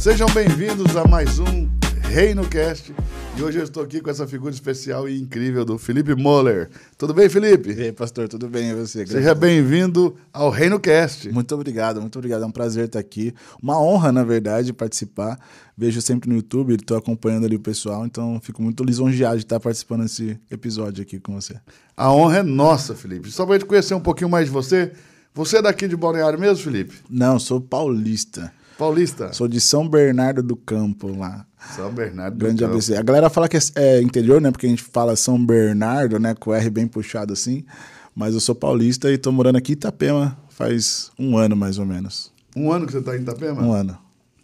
Sejam bem-vindos a mais um Reino Cast. E hoje eu estou aqui com essa figura especial e incrível do Felipe Moller. Tudo bem, Felipe? E aí, pastor, tudo bem? E você? Seja bem-vindo ao Reino Cast. Muito obrigado, muito obrigado. É um prazer estar aqui. Uma honra, na verdade, participar. Vejo sempre no YouTube, estou acompanhando ali o pessoal, então fico muito lisonjeado de estar participando desse episódio aqui com você. A honra é nossa, Felipe. Só para gente conhecer um pouquinho mais de você. Você é daqui de Balneário mesmo, Felipe? Não, sou paulista. Paulista? Sou de São Bernardo do Campo, lá. São Bernardo Grande do Campo. ABC. A galera fala que é, é interior, né? Porque a gente fala São Bernardo, né? Com o R bem puxado assim. Mas eu sou paulista e tô morando aqui em Itapema faz um ano, mais ou menos. Um ano que você está em Itapema? Um ano.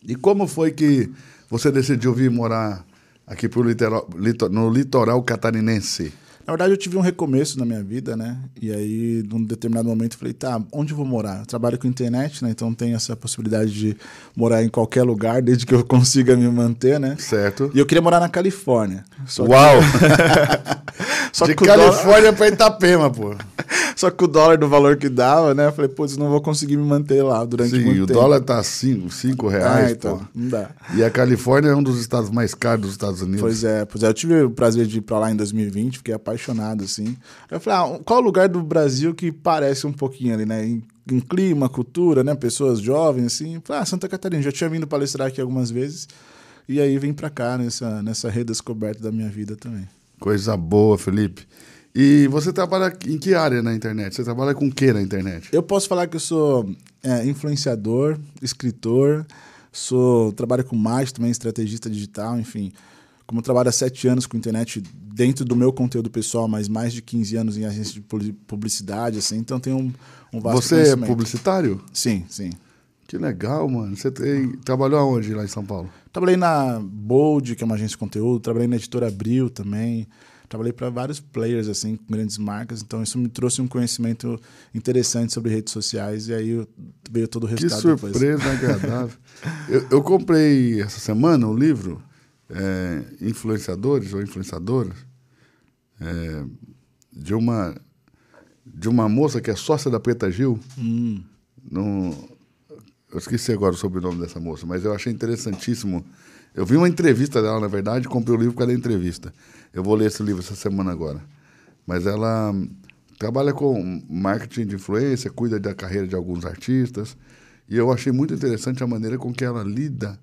E como foi que você decidiu vir morar aqui pro litoral, lito- no litoral catarinense? Na verdade, eu tive um recomeço na minha vida, né? E aí, num determinado momento, eu falei, tá, onde eu vou morar? Eu trabalho com internet, né? Então tem essa possibilidade de morar em qualquer lugar, desde que eu consiga me manter, né? Certo? E eu queria morar na Califórnia. Que- Uau! só de que o dólar- Califórnia para Itapema, pô. Só que o dólar do valor que dava, né? Eu falei, putz, não vou conseguir me manter lá durante Sim, muito o tempo. dólar tá 5 cinco reais, ah, então, pô. não dá. E a Califórnia é um dos estados mais caros dos Estados Unidos. Pois é, pois é. Eu tive o prazer de ir pra lá em 2020, fiquei apaixonado, assim. Aí eu falei, ah, qual o lugar do Brasil que parece um pouquinho ali, né? Em, em clima, cultura, né? Pessoas jovens, assim. Eu Falei, ah, Santa Catarina, já tinha vindo palestrar aqui algumas vezes. E aí vim pra cá, nessa, nessa redescoberta da minha vida também. Coisa boa, Felipe. E você trabalha em que área na internet? Você trabalha com o que na internet? Eu posso falar que eu sou é, influenciador, escritor, sou trabalho com marketing também, estrategista digital, enfim. Como eu trabalho há sete anos com internet dentro do meu conteúdo pessoal, mas mais de 15 anos em agência de publi- publicidade, assim, então tenho um, um vasto Você é publicitário? Sim, sim. Que legal, mano. Você tem- trabalhou aonde lá em São Paulo? Trabalhei na Bold, que é uma agência de conteúdo, trabalhei na editora Abril também. Trabalhei para vários players, assim, com grandes marcas. Então, isso me trouxe um conhecimento interessante sobre redes sociais. E aí veio todo o Que resultado depois. surpresa agradável. eu, eu comprei essa semana um livro, é, Influenciadores ou Influenciadoras, é, de, uma, de uma moça que é sócia da Preta Gil. Hum. No, eu esqueci agora o sobrenome dessa moça, mas eu achei interessantíssimo. Eu vi uma entrevista dela, na verdade, comprei o livro por causa da entrevista. Eu vou ler esse livro essa semana agora. Mas ela hum, trabalha com marketing de influência, cuida da carreira de alguns artistas. E eu achei muito interessante a maneira com que ela lida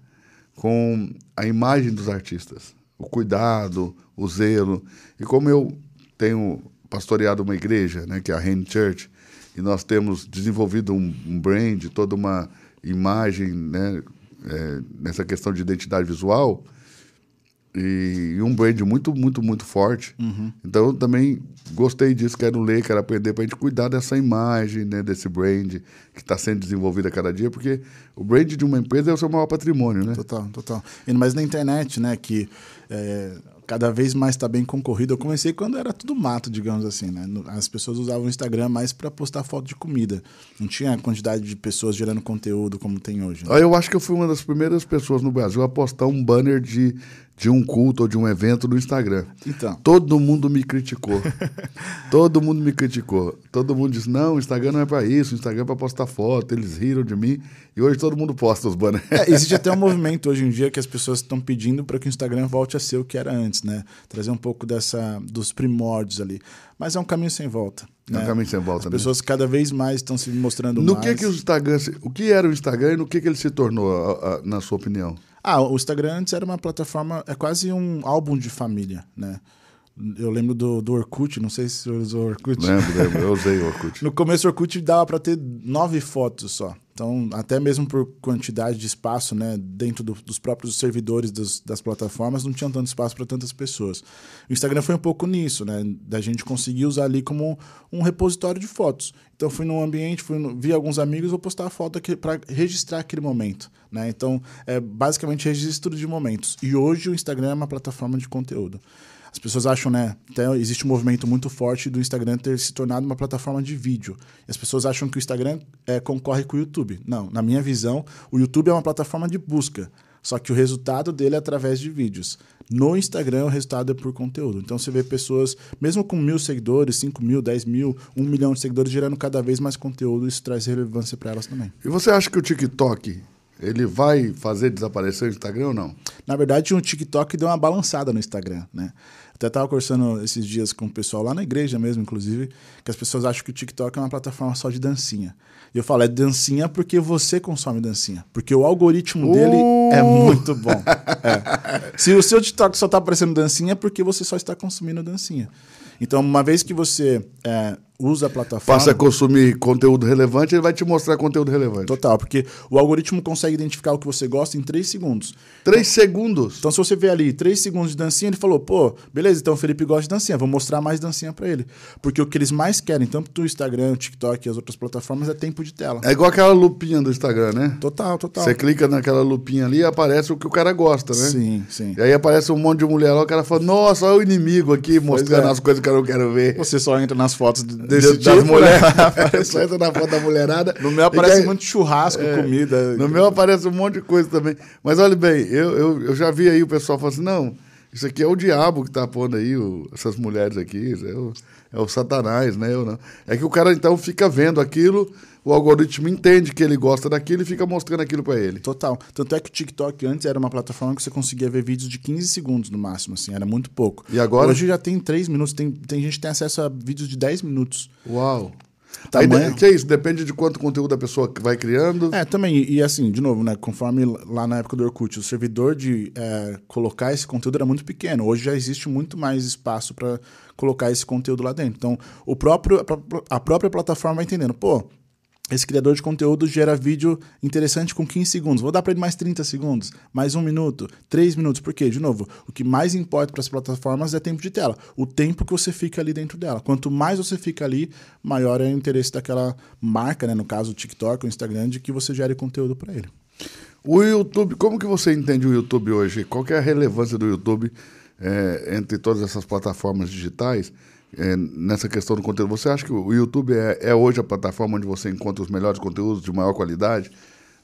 com a imagem dos artistas. O cuidado, o zelo. E como eu tenho pastoreado uma igreja, né, que é a Hand Church, e nós temos desenvolvido um, um brand, toda uma imagem né, é, nessa questão de identidade visual, e, e um brand muito, muito, muito forte. Então eu também gostei disso, quero ler, quero aprender para a gente cuidar dessa imagem, né, desse brand que está sendo desenvolvido a cada dia, porque o brand de uma empresa é o seu maior patrimônio, né? Total, total. E, mas na internet, né, que é, cada vez mais está bem concorrido. Eu comecei quando era tudo mato, digamos assim, né? As pessoas usavam o Instagram mais para postar foto de comida. Não tinha a quantidade de pessoas gerando conteúdo como tem hoje. né? Eu acho que eu fui uma das primeiras pessoas no Brasil a postar um banner de, de um culto ou de um evento no Instagram. Então. Todo mundo me criticou. Todo mundo me criticou. Todo mundo disse: não, o Instagram não é para isso, o Instagram é para postar foto. Eles riram de mim. E hoje todo mundo posta os banners. É, existe até um movimento hoje em dia que as pessoas estão pedindo para que o Instagram volte a ser o que era antes, né? Trazer um pouco dessa dos primórdios ali. Mas é um caminho sem volta. É um né? caminho sem volta, As né? pessoas cada vez mais estão se mostrando No mais. que que o Instagram, o que era o Instagram e no que que ele se tornou, na sua opinião? Ah, o Instagram antes era uma plataforma, é quase um álbum de família, né? Eu lembro do, do Orkut, não sei se você usou Orkut. Lembro, lembro, eu usei o Orkut. No começo o Orkut dava para ter nove fotos só. Então, até mesmo por quantidade de espaço, né, dentro do- dos próprios servidores das, das plataformas, não tinha tanto espaço para tantas pessoas. O Instagram foi um pouco nisso, né, da gente conseguir usar ali como um repositório de fotos. Então, fui num ambiente, fui no, vi alguns amigos, vou postar a foto para registrar aquele momento, né? Então, é basicamente registro de momentos. E hoje o Instagram é uma plataforma de conteúdo. As pessoas acham, né? Até existe um movimento muito forte do Instagram ter se tornado uma plataforma de vídeo. E as pessoas acham que o Instagram é, concorre com o YouTube. Não, na minha visão, o YouTube é uma plataforma de busca. Só que o resultado dele é através de vídeos. No Instagram, o resultado é por conteúdo. Então você vê pessoas, mesmo com mil seguidores, 5 mil, 10 mil, 1 milhão de seguidores, gerando cada vez mais conteúdo. Isso traz relevância para elas também. E você acha que o TikTok ele vai fazer desaparecer o Instagram ou não? Na verdade, o TikTok deu uma balançada no Instagram, né? Até estava conversando esses dias com o pessoal lá na igreja mesmo, inclusive, que as pessoas acham que o TikTok é uma plataforma só de dancinha. E eu falo, é dancinha porque você consome dancinha. Porque o algoritmo uh! dele é muito bom. É. Se o seu TikTok só está aparecendo dancinha, é porque você só está consumindo dancinha. Então, uma vez que você é, usa a plataforma. Passa a consumir conteúdo relevante, ele vai te mostrar conteúdo relevante. Total, porque o algoritmo consegue identificar o que você gosta em 3 segundos. 3 segundos? Então, se você vê ali 3 segundos de dancinha, ele falou, pô, beleza, então o Felipe gosta de dancinha, vou mostrar mais dancinha para ele. Porque o que eles mais querem, tanto do Instagram, TikTok e as outras plataformas, é tempo de tela. É igual aquela lupinha do Instagram, né? Total, total. Você clica naquela lupinha ali e aparece o que o cara gosta, né? Sim, sim. E aí aparece um monte de mulher lá, o cara fala, nossa, olha o inimigo aqui mostrando é. as coisas que eu não quero ver. Você só entra nas fotos desse de, tipo, das mulheres. Só entra na foto da mulherada. No meu aparece aí, muito churrasco, é, comida. No meu aparece um monte de coisa também. Mas olha bem, eu, eu, eu já vi aí o pessoal falando assim, não, isso aqui é o diabo que tá pondo aí o, essas mulheres aqui, é o, é o satanás, né? Eu não. É que o cara então fica vendo aquilo, o algoritmo entende que ele gosta daquilo e fica mostrando aquilo para ele. Total. Tanto é que o TikTok antes era uma plataforma que você conseguia ver vídeos de 15 segundos no máximo, assim, era muito pouco. E agora? Hoje já tem 3 minutos, tem, tem gente que tem acesso a vídeos de 10 minutos. Uau! Tamanho... Aí, que é isso? Depende de quanto conteúdo a pessoa vai criando. É, também. E, e assim, de novo, né? Conforme lá na época do Orkut, o servidor de é, colocar esse conteúdo era muito pequeno. Hoje já existe muito mais espaço para colocar esse conteúdo lá dentro. Então, o próprio, a própria plataforma vai entendendo, pô, esse criador de conteúdo gera vídeo interessante com 15 segundos. Vou dar para ele mais 30 segundos, mais um minuto, 3 minutos. Por quê? De novo, o que mais importa para as plataformas é tempo de tela. O tempo que você fica ali dentro dela. Quanto mais você fica ali, maior é o interesse daquela marca, né? no caso o TikTok, o Instagram, de que você gere conteúdo para ele. O YouTube, como que você entende o YouTube hoje? Qual é a relevância do YouTube é, entre todas essas plataformas digitais? É, nessa questão do conteúdo. Você acha que o YouTube é, é, hoje a plataforma onde você encontra os melhores conteúdos de maior qualidade?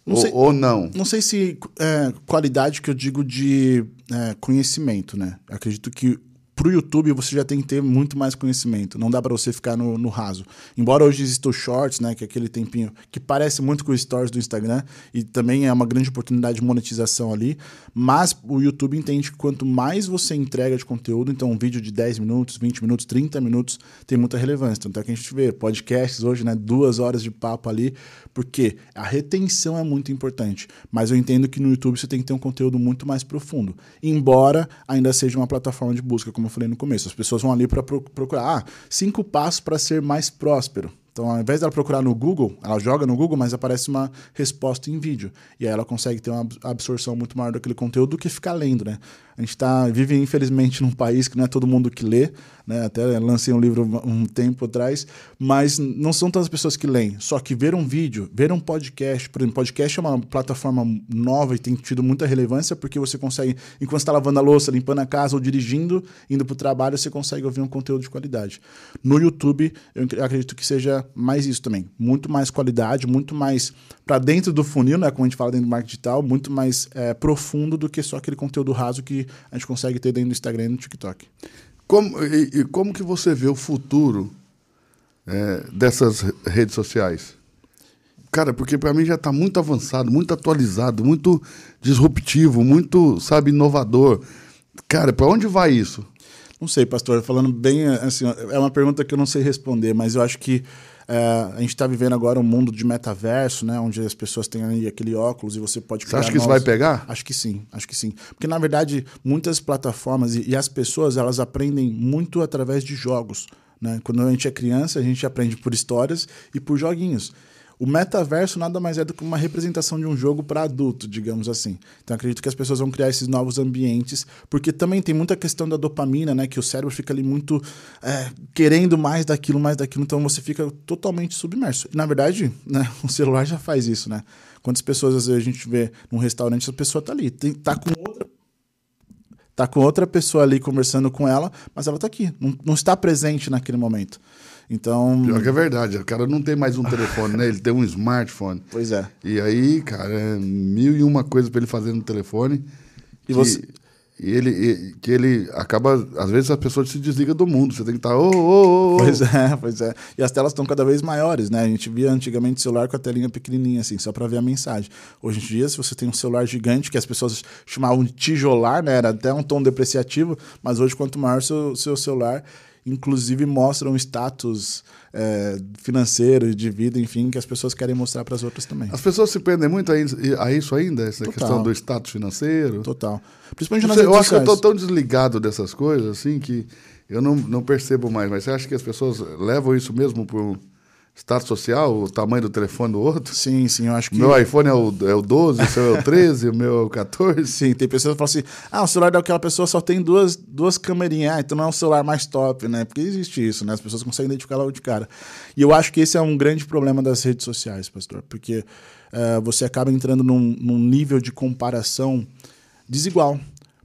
Não ou, sei, ou, não? Não sei se é, qualidade que eu digo de é, conhecimento, né? Acredito que para o YouTube você já tem que ter muito mais conhecimento. Não dá para você ficar no, no, raso. Embora hoje exista o Shorts, né, que é aquele tempinho que parece muito com o Stories do Instagram e também é uma grande oportunidade de monetização ali, mas o YouTube entende que quanto mais você entrega de conteúdo, então um vídeo de 10 minutos, 20 minutos, 30 minutos tem muita relevância. Então é que a gente vê podcasts hoje, né, duas horas de papo ali, porque a retenção é muito importante. Mas eu entendo que no YouTube você tem que ter um conteúdo muito mais profundo, embora ainda seja uma plataforma de busca, como eu falei no começo. As pessoas vão ali para procurar ah, cinco passos para ser mais próspero. Então, ao invés dela procurar no Google, ela joga no Google, mas aparece uma resposta em vídeo. E aí ela consegue ter uma absorção muito maior daquele conteúdo do que ficar lendo, né? A gente tá, vive, infelizmente, num país que não é todo mundo que lê, né? Até lancei um livro um tempo atrás, mas não são tantas pessoas que leem. Só que ver um vídeo, ver um podcast, por exemplo, podcast é uma plataforma nova e tem tido muita relevância porque você consegue, enquanto está lavando a louça, limpando a casa ou dirigindo, indo para o trabalho, você consegue ouvir um conteúdo de qualidade. No YouTube, eu acredito que seja mais isso também. Muito mais qualidade, muito mais para dentro do funil, né? Como a gente fala dentro do marketing digital, muito mais é, profundo do que só aquele conteúdo raso que a gente consegue ter dentro do Instagram e no TikTok. Como, e, e como que você vê o futuro é, dessas redes sociais? Cara, porque para mim já está muito avançado, muito atualizado, muito disruptivo, muito, sabe, inovador. Cara, para onde vai isso? Não sei, pastor. Falando bem, assim, é uma pergunta que eu não sei responder, mas eu acho que é, a gente está vivendo agora um mundo de metaverso, né? Onde as pessoas têm ali aquele óculos e você pode. Você acha que novos... isso vai pegar? Acho que sim, acho que sim. Porque, na verdade, muitas plataformas e, e as pessoas elas aprendem muito através de jogos. Né? Quando a gente é criança, a gente aprende por histórias e por joguinhos. O metaverso nada mais é do que uma representação de um jogo para adulto, digamos assim. Então acredito que as pessoas vão criar esses novos ambientes, porque também tem muita questão da dopamina, né? Que o cérebro fica ali muito é, querendo mais daquilo, mais daquilo, então você fica totalmente submerso. E, na verdade, né, o celular já faz isso, né? Quantas pessoas às vezes a gente vê num restaurante, a pessoa tá ali, tem, tá com outra tá com outra pessoa ali conversando com ela, mas ela tá aqui, não, não está presente naquele momento. Então. Pior que é verdade, o cara não tem mais um telefone, né? Ele tem um smartphone. Pois é. E aí, cara, é mil e uma coisas para ele fazer no telefone. E você. E ele, e- que ele acaba, às vezes, as pessoas se desligam do mundo. Você tem que estar, ô, ô, ô, ô. Pois é, pois é. E as telas estão cada vez maiores, né? A gente via antigamente celular com a telinha pequenininha, assim, só para ver a mensagem. Hoje em dia, se você tem um celular gigante, que as pessoas chamavam de tijolar, né? Era até um tom depreciativo, mas hoje, quanto maior o seu, seu celular, inclusive mostra um status é, financeiro, de vida, enfim, que as pessoas querem mostrar para as outras também. As pessoas se prendem muito a isso, ainda, essa Total. questão do status financeiro. Total. Principalmente nas eu redes acho que eu sociais. tão desligado dessas coisas, assim, que eu não, não percebo mais. Mas você acha que as pessoas levam isso mesmo para um status social, o tamanho do telefone do outro? Sim, sim, eu acho que... meu iPhone é o, é o 12, o seu é o 13, o meu é o 14. Sim, tem pessoas que falam assim: ah, o celular daquela pessoa só tem duas, duas câmerinhas, ah, então não é um celular mais top, né? Porque existe isso, né? As pessoas conseguem identificar logo de cara. E eu acho que esse é um grande problema das redes sociais, pastor, porque eh, você acaba entrando num, num nível de comparação desigual.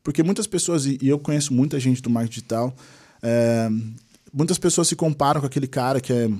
Porque muitas pessoas, e e eu conheço muita gente do marketing digital, eh, muitas pessoas se comparam com aquele cara que é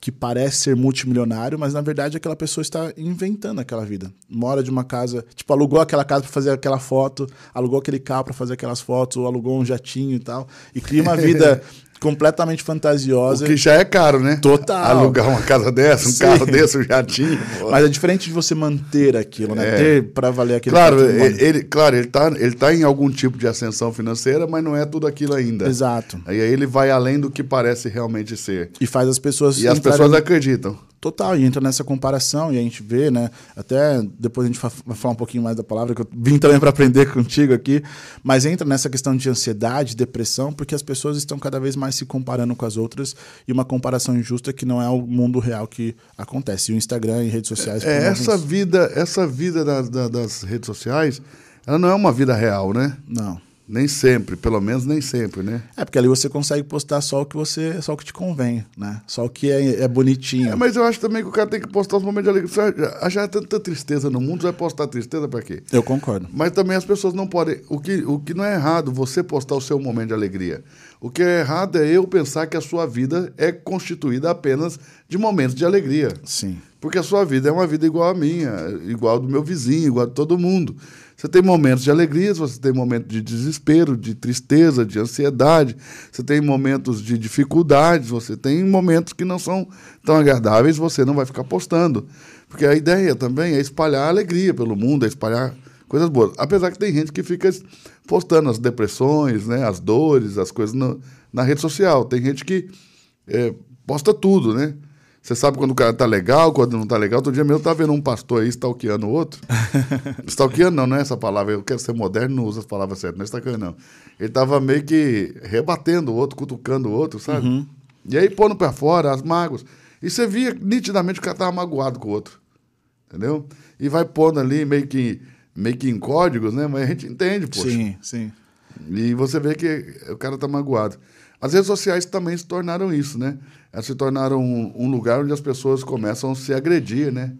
que parece ser multimilionário, mas na verdade aquela pessoa está inventando aquela vida. Mora de uma casa, tipo, alugou aquela casa para fazer aquela foto, alugou aquele carro para fazer aquelas fotos, ou alugou um jatinho e tal, e cria uma vida completamente O fantasiosa. que já é caro, né? Total. Alugar uma casa dessa, um Sim. carro desse, um jatinho. pô. Mas é diferente de você manter aquilo, né? É. Ter para valer aquele Claro, ele, ele- claro, ele tá, ele tá em algum tipo de ascensão financeira, mas não é tudo aquilo ainda. Exato. Aí ele vai além do que parece realmente ser. E faz as pessoas E as pessoas acreditam. Total, e entra nessa comparação e a gente vê, né? Até depois a gente vai falar um pouquinho mais da palavra, que eu vim também para aprender contigo aqui, mas entra nessa questão de ansiedade, depressão, porque as pessoas estão cada vez mais se comparando com as outras e uma comparação injusta que não é o mundo real que acontece. E o Instagram e redes sociais. É, essa vida, essa vida das, da- das redes sociais, ela não é uma vida real, né? Não. Nem sempre, pelo menos nem sempre, né? É porque ali você consegue postar só o que você, só o que te convém, né? Só o que é, é bonitinho. É, mas eu acho também que o cara tem que postar os momentos de alegria. Você achar tanta tristeza no mundo, você vai postar tristeza pra quê? Eu concordo. Mas também as pessoas não podem. O que, o que não é errado você postar o seu momento de alegria. O que é errado é eu pensar que a sua vida é constituída apenas de momentos de alegria. Sim. Porque a sua vida é uma vida igual a minha, igual do meu vizinho, igual de todo mundo. Você tem momentos de alegria, você tem momentos de desespero, de tristeza, de ansiedade, você tem momentos de dificuldades, você tem momentos que não são tão agradáveis, você não vai ficar postando. Porque a ideia também é espalhar alegria pelo mundo, é espalhar coisas boas. Apesar que tem gente que fica postando as depressões, né, as dores, as coisas na, na rede social. Tem gente que é, posta tudo, né? Você sabe quando o cara tá legal, quando não tá legal. Outro dia mesmo tava vendo um pastor aí stalkeando o outro. stalkeando não, não é essa palavra. Eu quero ser moderno, não uso as palavras certas. Não é stalkeando, não. Ele tava meio que rebatendo o outro, cutucando o outro, sabe? E aí pondo pra fora as mágoas. E você via nitidamente que o cara tava magoado com o outro. Entendeu? E vai pondo ali meio que, meio que em códigos, né? Mas a gente entende, poxa. Sim, sim. E você vê que o cara tá magoado. As redes sociais também se tornaram isso, né? Elas se tornaram um, um lugar onde as pessoas começam a se agredir, né?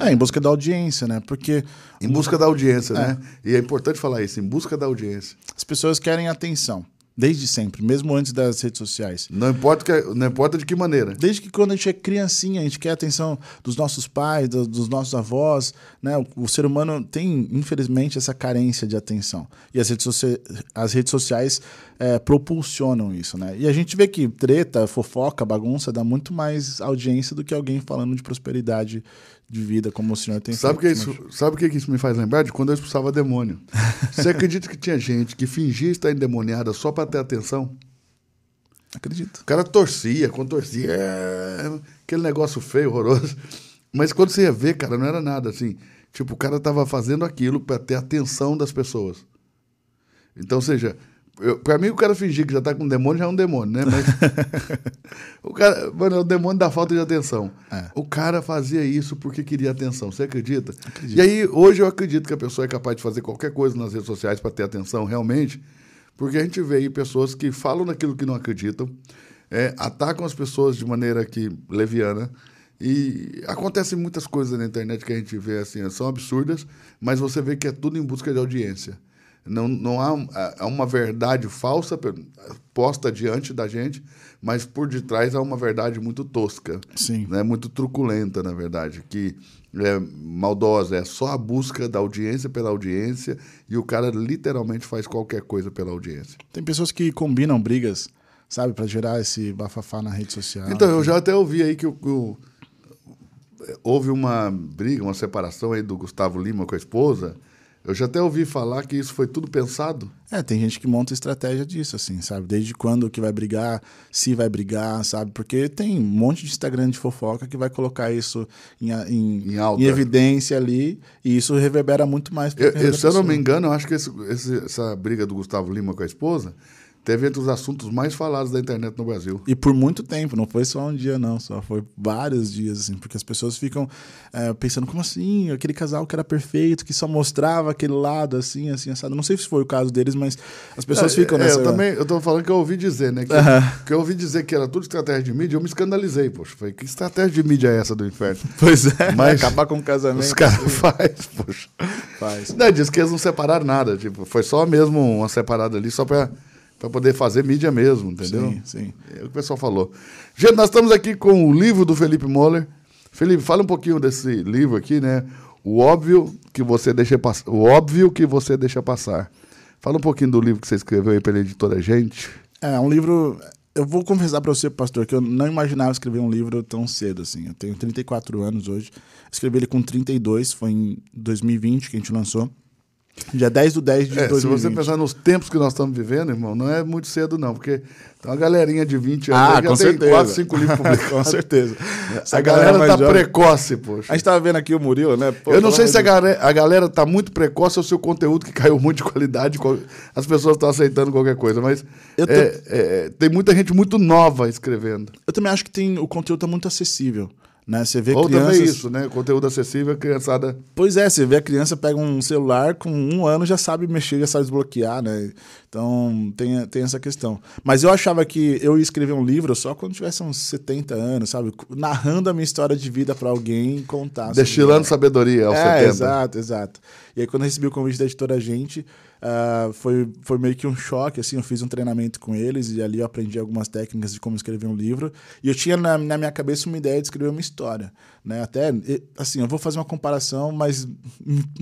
É, em busca da audiência, né? Porque Em busca da audiência, né? E é importante falar isso, em busca da audiência. as pessoas querem atenção, desde sempre, mesmo antes das redes sociais. Não importa, que, não importa de que maneira. Desde que quando a gente é criancinha, a gente quer a atenção dos nossos pais, do- dos nossos avós, né? O, o ser humano tem, infelizmente, essa carência de atenção. E as redes, socia- as redes sociais é, propulsionam isso, né? E a gente vê que treta, fofoca, bagunça dá muito mais audiência do que alguém falando de prosperidade de vida, como o senhor tem Sabe o que, feito, isso, sabe o que isso me faz lembrar? De quando eu expulsava demônio. Você acredita que tinha gente que fingia estar endemoniada só para ter atenção? Acredito. O cara torcia, contorcia, é, aquele negócio feio, horroroso. Mas quando você ia ver, cara, não era nada assim. Tipo, o cara tava fazendo aquilo para ter atenção das pessoas. Então, ou seja, eu, pra mim o cara fingir que já tá com um demônio já é um demônio, né? Mas o cara, mano, é o demônio da falta de atenção. É. O cara fazia isso porque queria atenção, você acredita? E aí, hoje eu acredito que a pessoa é capaz de fazer qualquer coisa nas redes sociais para ter atenção realmente, porque a gente vê aí pessoas que falam naquilo que não acreditam, é, atacam as pessoas de maneira que leviana. E acontecem muitas coisas na internet que a gente vê assim, são absurdas, mas você vê que é tudo em busca de audiência. Não, não há há uma verdade falsa posta diante da gente, mas por detrás há uma verdade muito tosca. Sim. Né? Muito truculenta, na verdade, que é maldosa, é só a busca da audiência pela audiência e o cara literalmente faz qualquer coisa pela audiência. Tem pessoas que combinam brigas, sabe, para gerar esse bafafá na rede social. Então, eu já até ouvi aí que o, o, houve uma briga, uma separação aí do Gustavo Lima com a esposa eu já até ouvi falar que isso foi tudo pensado. É, tem gente que monta estratégia disso, assim, sabe? Desde quando que vai brigar, se vai brigar, sabe? Porque tem um monte de Instagram de fofoca que vai colocar isso em, em, em, em evidência ali e isso reverbera muito mais. Eu, se eu não me engano, eu acho que esse, esse, essa briga do Gustavo Lima com a esposa teve entre os assuntos mais falados da internet no Brasil. E por muito tempo, não foi só um dia, não, só foi vários dias, assim, porque as pessoas ficam é, pensando, como assim? Aquele casal que era perfeito, que só mostrava aquele lado, assim, assim, assado. Não sei se foi o caso deles, mas as pessoas é, ficam é, nessa... Eu também, eu tô falando que eu ouvi dizer, né? Que, que eu ouvi dizer que era tudo estratégia de mídia, eu me escandalizei, poxa. Falei, que estratégia de mídia é essa do inferno? Pois é, mas acabar com o casamento. Os caras assim. faz, poxa. Faz. Não, diz que eles não separaram nada, tipo, foi só mesmo uma separada ali, só pra para poder fazer mídia mesmo, entendeu? Sim, sim. É o que o pessoal falou. Gente, nós estamos aqui com o livro do Felipe Moller. Felipe, fala um pouquinho desse livro aqui, né? O óbvio que você deixa passar. O óbvio que você deixa passar. Fala um pouquinho do livro que você escreveu aí pela editora Gente. É, um livro. Eu vou confessar para você, pastor, que eu não imaginava escrever um livro tão cedo assim. Eu tenho 34 anos hoje. Escrevi ele com 32, foi em 2020 que a gente lançou. Dia 10 do 10 de é, 2020. Se você pensar nos tempos que nós estamos vivendo, irmão, não é muito cedo, não, porque tem uma galerinha de 20 anos ah, que já certeza. tem 4, 5 livros publicados. com certeza. Essa a galera, galera tá jovem. precoce, poxa. A gente tava vendo aqui o Murilo, né? Pô, Eu não sei se a galera, a galera tá muito precoce ou se o conteúdo que caiu muito de qualidade, as pessoas estão aceitando qualquer coisa, mas é, é, tem muita gente muito nova escrevendo. Eu também acho que tem, o conteúdo tá muito acessível. Né? Você vê Ou crianças... também isso, né? Conteúdo acessível, criançada. Pois é, você vê a criança pega um celular, com um ano já sabe mexer, já sabe desbloquear, né? Então tem, tem essa questão. Mas eu achava que eu ia escrever um livro só quando tivesse uns 70 anos, sabe? Narrando a minha história de vida para alguém contar. Destilando sabedoria aos é, 70. Exato, exato. E aí quando eu recebi o convite da editora Gente, Uh, foi, foi meio que um choque, assim, eu fiz um treinamento com eles e ali eu aprendi algumas técnicas de como escrever um livro. E eu tinha na, na minha cabeça uma ideia de escrever uma história, né? Até, assim, eu vou fazer uma comparação, mas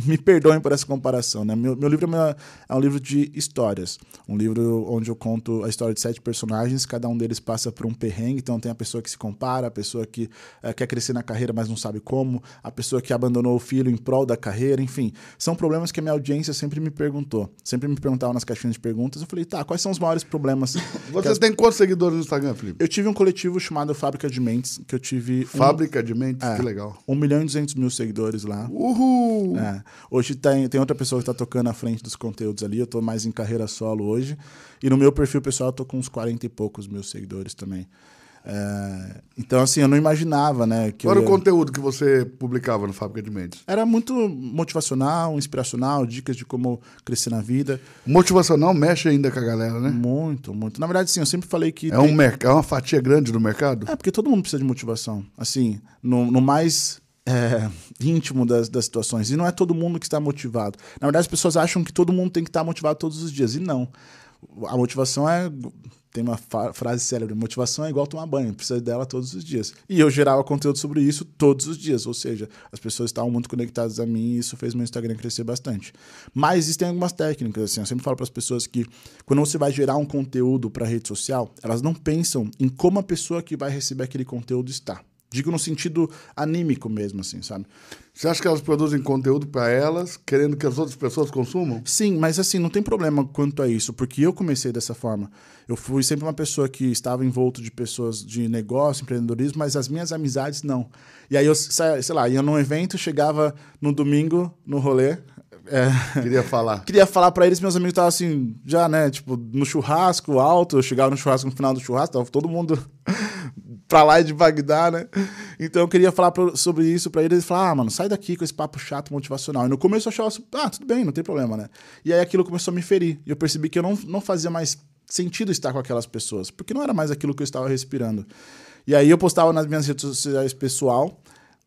me, perdoem por essa comparação, né? Meu, meu livro é, uma, é, um livro de histórias, um livro onde eu conto a história de sete personagens, cada um deles passa por um perrengue, então tem a pessoa que se compara, a pessoa que uh, quer crescer na carreira, mas não sabe como, a pessoa que abandonou o filho em prol da carreira, enfim, são problemas que a minha audiência sempre me perguntou. Sempre me perguntavam nas caixinhas de perguntas. Eu falei, tá, quais são os maiores problemas? Você as... tem quantos seguidores no Instagram, Felipe? Eu tive um coletivo chamado Fábrica de Mentes, que eu tive. Fábrica um... de Mentes, é, que legal. 1 milhão e 200 mil seguidores lá. Uhul! É. Hoje tem, tem outra pessoa que tá tocando à frente dos conteúdos ali. Eu tô mais em carreira solo hoje. E no meu perfil pessoal eu tô com uns 40 e poucos mil seguidores também. É, então, assim, eu não imaginava, né? Que Qual era ia... o conteúdo que você publicava no Fábrica de Mentes? Era muito motivacional, inspiracional, dicas de como crescer na vida. Motivacional mexe ainda com a galera, né? Muito, muito. Na verdade, sim, eu sempre falei que. É, tem... um merc... é uma fatia grande do mercado? É, porque todo mundo precisa de motivação. Assim, no, no mais é, íntimo das, das situações. E não é todo mundo que está motivado. Na verdade, as pessoas acham que todo mundo tem que estar motivado todos os dias. E não. A motivação é tem uma frase célebre: motivação é igual tomar banho, precisa dela todos os dias. E eu gerava conteúdo sobre isso todos os dias, ou seja, as pessoas estavam muito conectadas a mim e isso fez meu Instagram crescer bastante. Mas existem algumas técnicas, assim, eu sempre falo para as pessoas que quando você vai gerar um conteúdo para rede social, elas não pensam em como a pessoa que vai receber aquele conteúdo está. Digo no sentido anímico mesmo, assim, sabe? Você acha que elas produzem conteúdo para elas, querendo que as outras pessoas consumam? Sim, mas assim, não tem problema quanto a isso, porque eu comecei dessa forma. Eu fui sempre uma pessoa que estava envolto de pessoas de negócio, empreendedorismo, mas as minhas amizades não. E aí eu, sei lá, ia num evento, chegava no domingo, no rolê, é, queria falar. Queria falar para eles, meus amigos estavam assim, já, né, tipo, no churrasco alto, eu chegava no churrasco no final do churrasco, tava todo mundo pra lá de Bagdá, né? Então eu queria falar pra, sobre isso pra eles. Eles falaram, ah, mano, sai daqui com esse papo chato motivacional. E no começo eu achava, ah, tudo bem, não tem problema, né? E aí aquilo começou a me ferir. E eu percebi que eu não, não fazia mais sentido estar com aquelas pessoas, porque não era mais aquilo que eu estava respirando. E aí eu postava nas minhas redes sociais pessoal,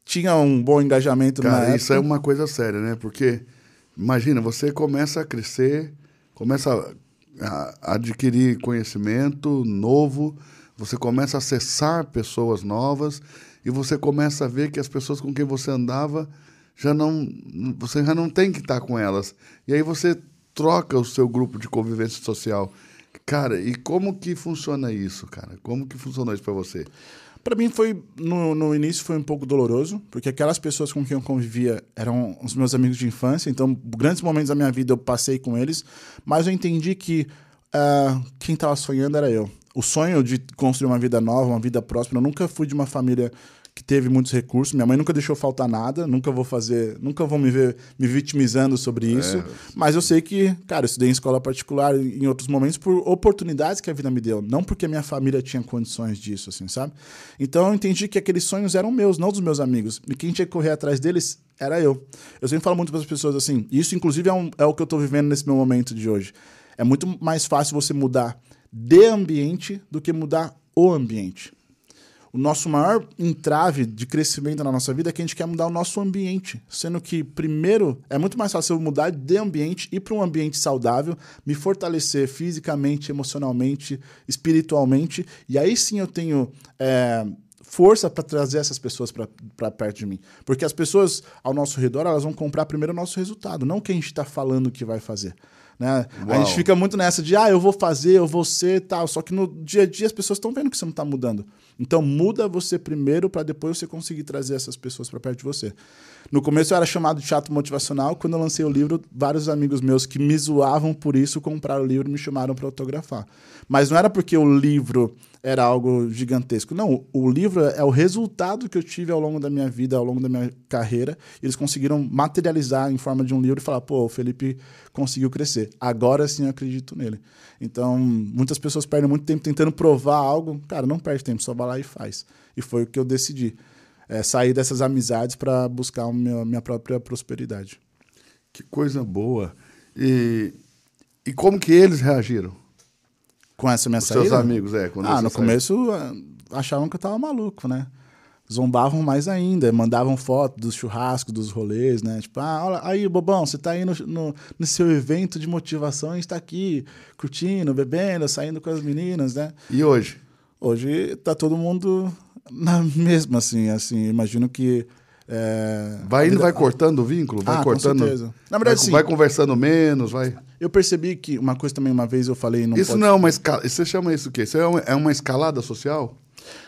tinha um bom engajamento Cara, isso é uma coisa séria, né? Porque, imagina, você começa a crescer começa a adquirir conhecimento novo, você começa a acessar pessoas novas e você começa a ver que as pessoas com quem você andava já não você já não tem que estar com elas. E aí você troca o seu grupo de convivência social. Cara, e como que funciona isso, cara? Como que funcionou isso para você? Para mim foi no, no início foi um pouco doloroso, porque aquelas pessoas com quem eu convivia eram os meus amigos de infância, então grandes momentos da minha vida eu passei com eles, mas eu entendi que uh, quem estava sonhando era eu. O sonho de construir uma vida nova, uma vida próspera, eu nunca fui de uma família que teve muitos recursos. Minha mãe nunca deixou faltar nada, nunca vou fazer, nunca vão me ver me vitimizando sobre isso. É. Mas eu sei que, cara, eu estudei em escola particular em outros momentos por oportunidades que a vida me deu, não porque a minha família tinha condições disso, assim, sabe? Então eu entendi que aqueles sonhos eram meus, não dos meus amigos. E quem tinha que correr atrás deles era eu. Eu sempre falo muito para as pessoas assim, isso inclusive é, um, é o que eu estou vivendo nesse meu momento de hoje. É muito mais fácil você mudar de ambiente do que mudar o ambiente o nosso maior entrave de crescimento na nossa vida é que a gente quer mudar o nosso ambiente. Sendo que, primeiro, é muito mais fácil eu mudar de ambiente, ir para um ambiente saudável, me fortalecer fisicamente, emocionalmente, espiritualmente, e aí sim eu tenho. É, força para trazer essas pessoas para perto de mim. Porque as pessoas ao nosso redor, elas vão comprar primeiro o nosso resultado, não o que a gente está falando que vai fazer. Né? A gente fica muito nessa de, ah, eu vou fazer, eu vou ser tal. Só que no dia a dia as pessoas estão vendo que você não está mudando. Então muda você primeiro para depois você conseguir trazer essas pessoas para perto de você. No começo eu era chamado de chato motivacional. Quando eu lancei o livro, vários amigos meus que me zoavam por isso compraram o livro e me chamaram para autografar. Mas não era porque o livro era algo gigantesco. Não, o livro é o resultado que eu tive ao longo da minha vida, ao longo da minha carreira. Eles conseguiram materializar em forma de um livro e falar: pô, o Felipe conseguiu crescer. Agora sim eu acredito nele. Então, muitas pessoas perdem muito tempo tentando provar algo. Cara, não perde tempo, só vai lá e faz. E foi o que eu decidi. É, sair dessas amizades para buscar a minha, minha própria prosperidade. Que coisa boa. E, e como que eles reagiram? Com essa minha Os saída? seus amigos, é. ah, no começo ah, achavam que eu tava maluco, né? Zombavam mais ainda, mandavam foto dos churrascos, dos rolês, né? Tipo, ah, olha aí, bobão, você tá aí no, no, no seu evento de motivação, a gente tá aqui curtindo, bebendo, saindo com as meninas, né? E hoje? Hoje tá todo mundo na mesma, assim, assim, imagino que é, vai indo, vai cortando o vínculo, vai ah, cortando. Com certeza. Na verdade, vai, sim. vai conversando menos, vai. Eu percebi que uma coisa também, uma vez eu falei. Não isso pode... não é uma escala. Você chama isso o quê? Isso é uma, é uma escalada social?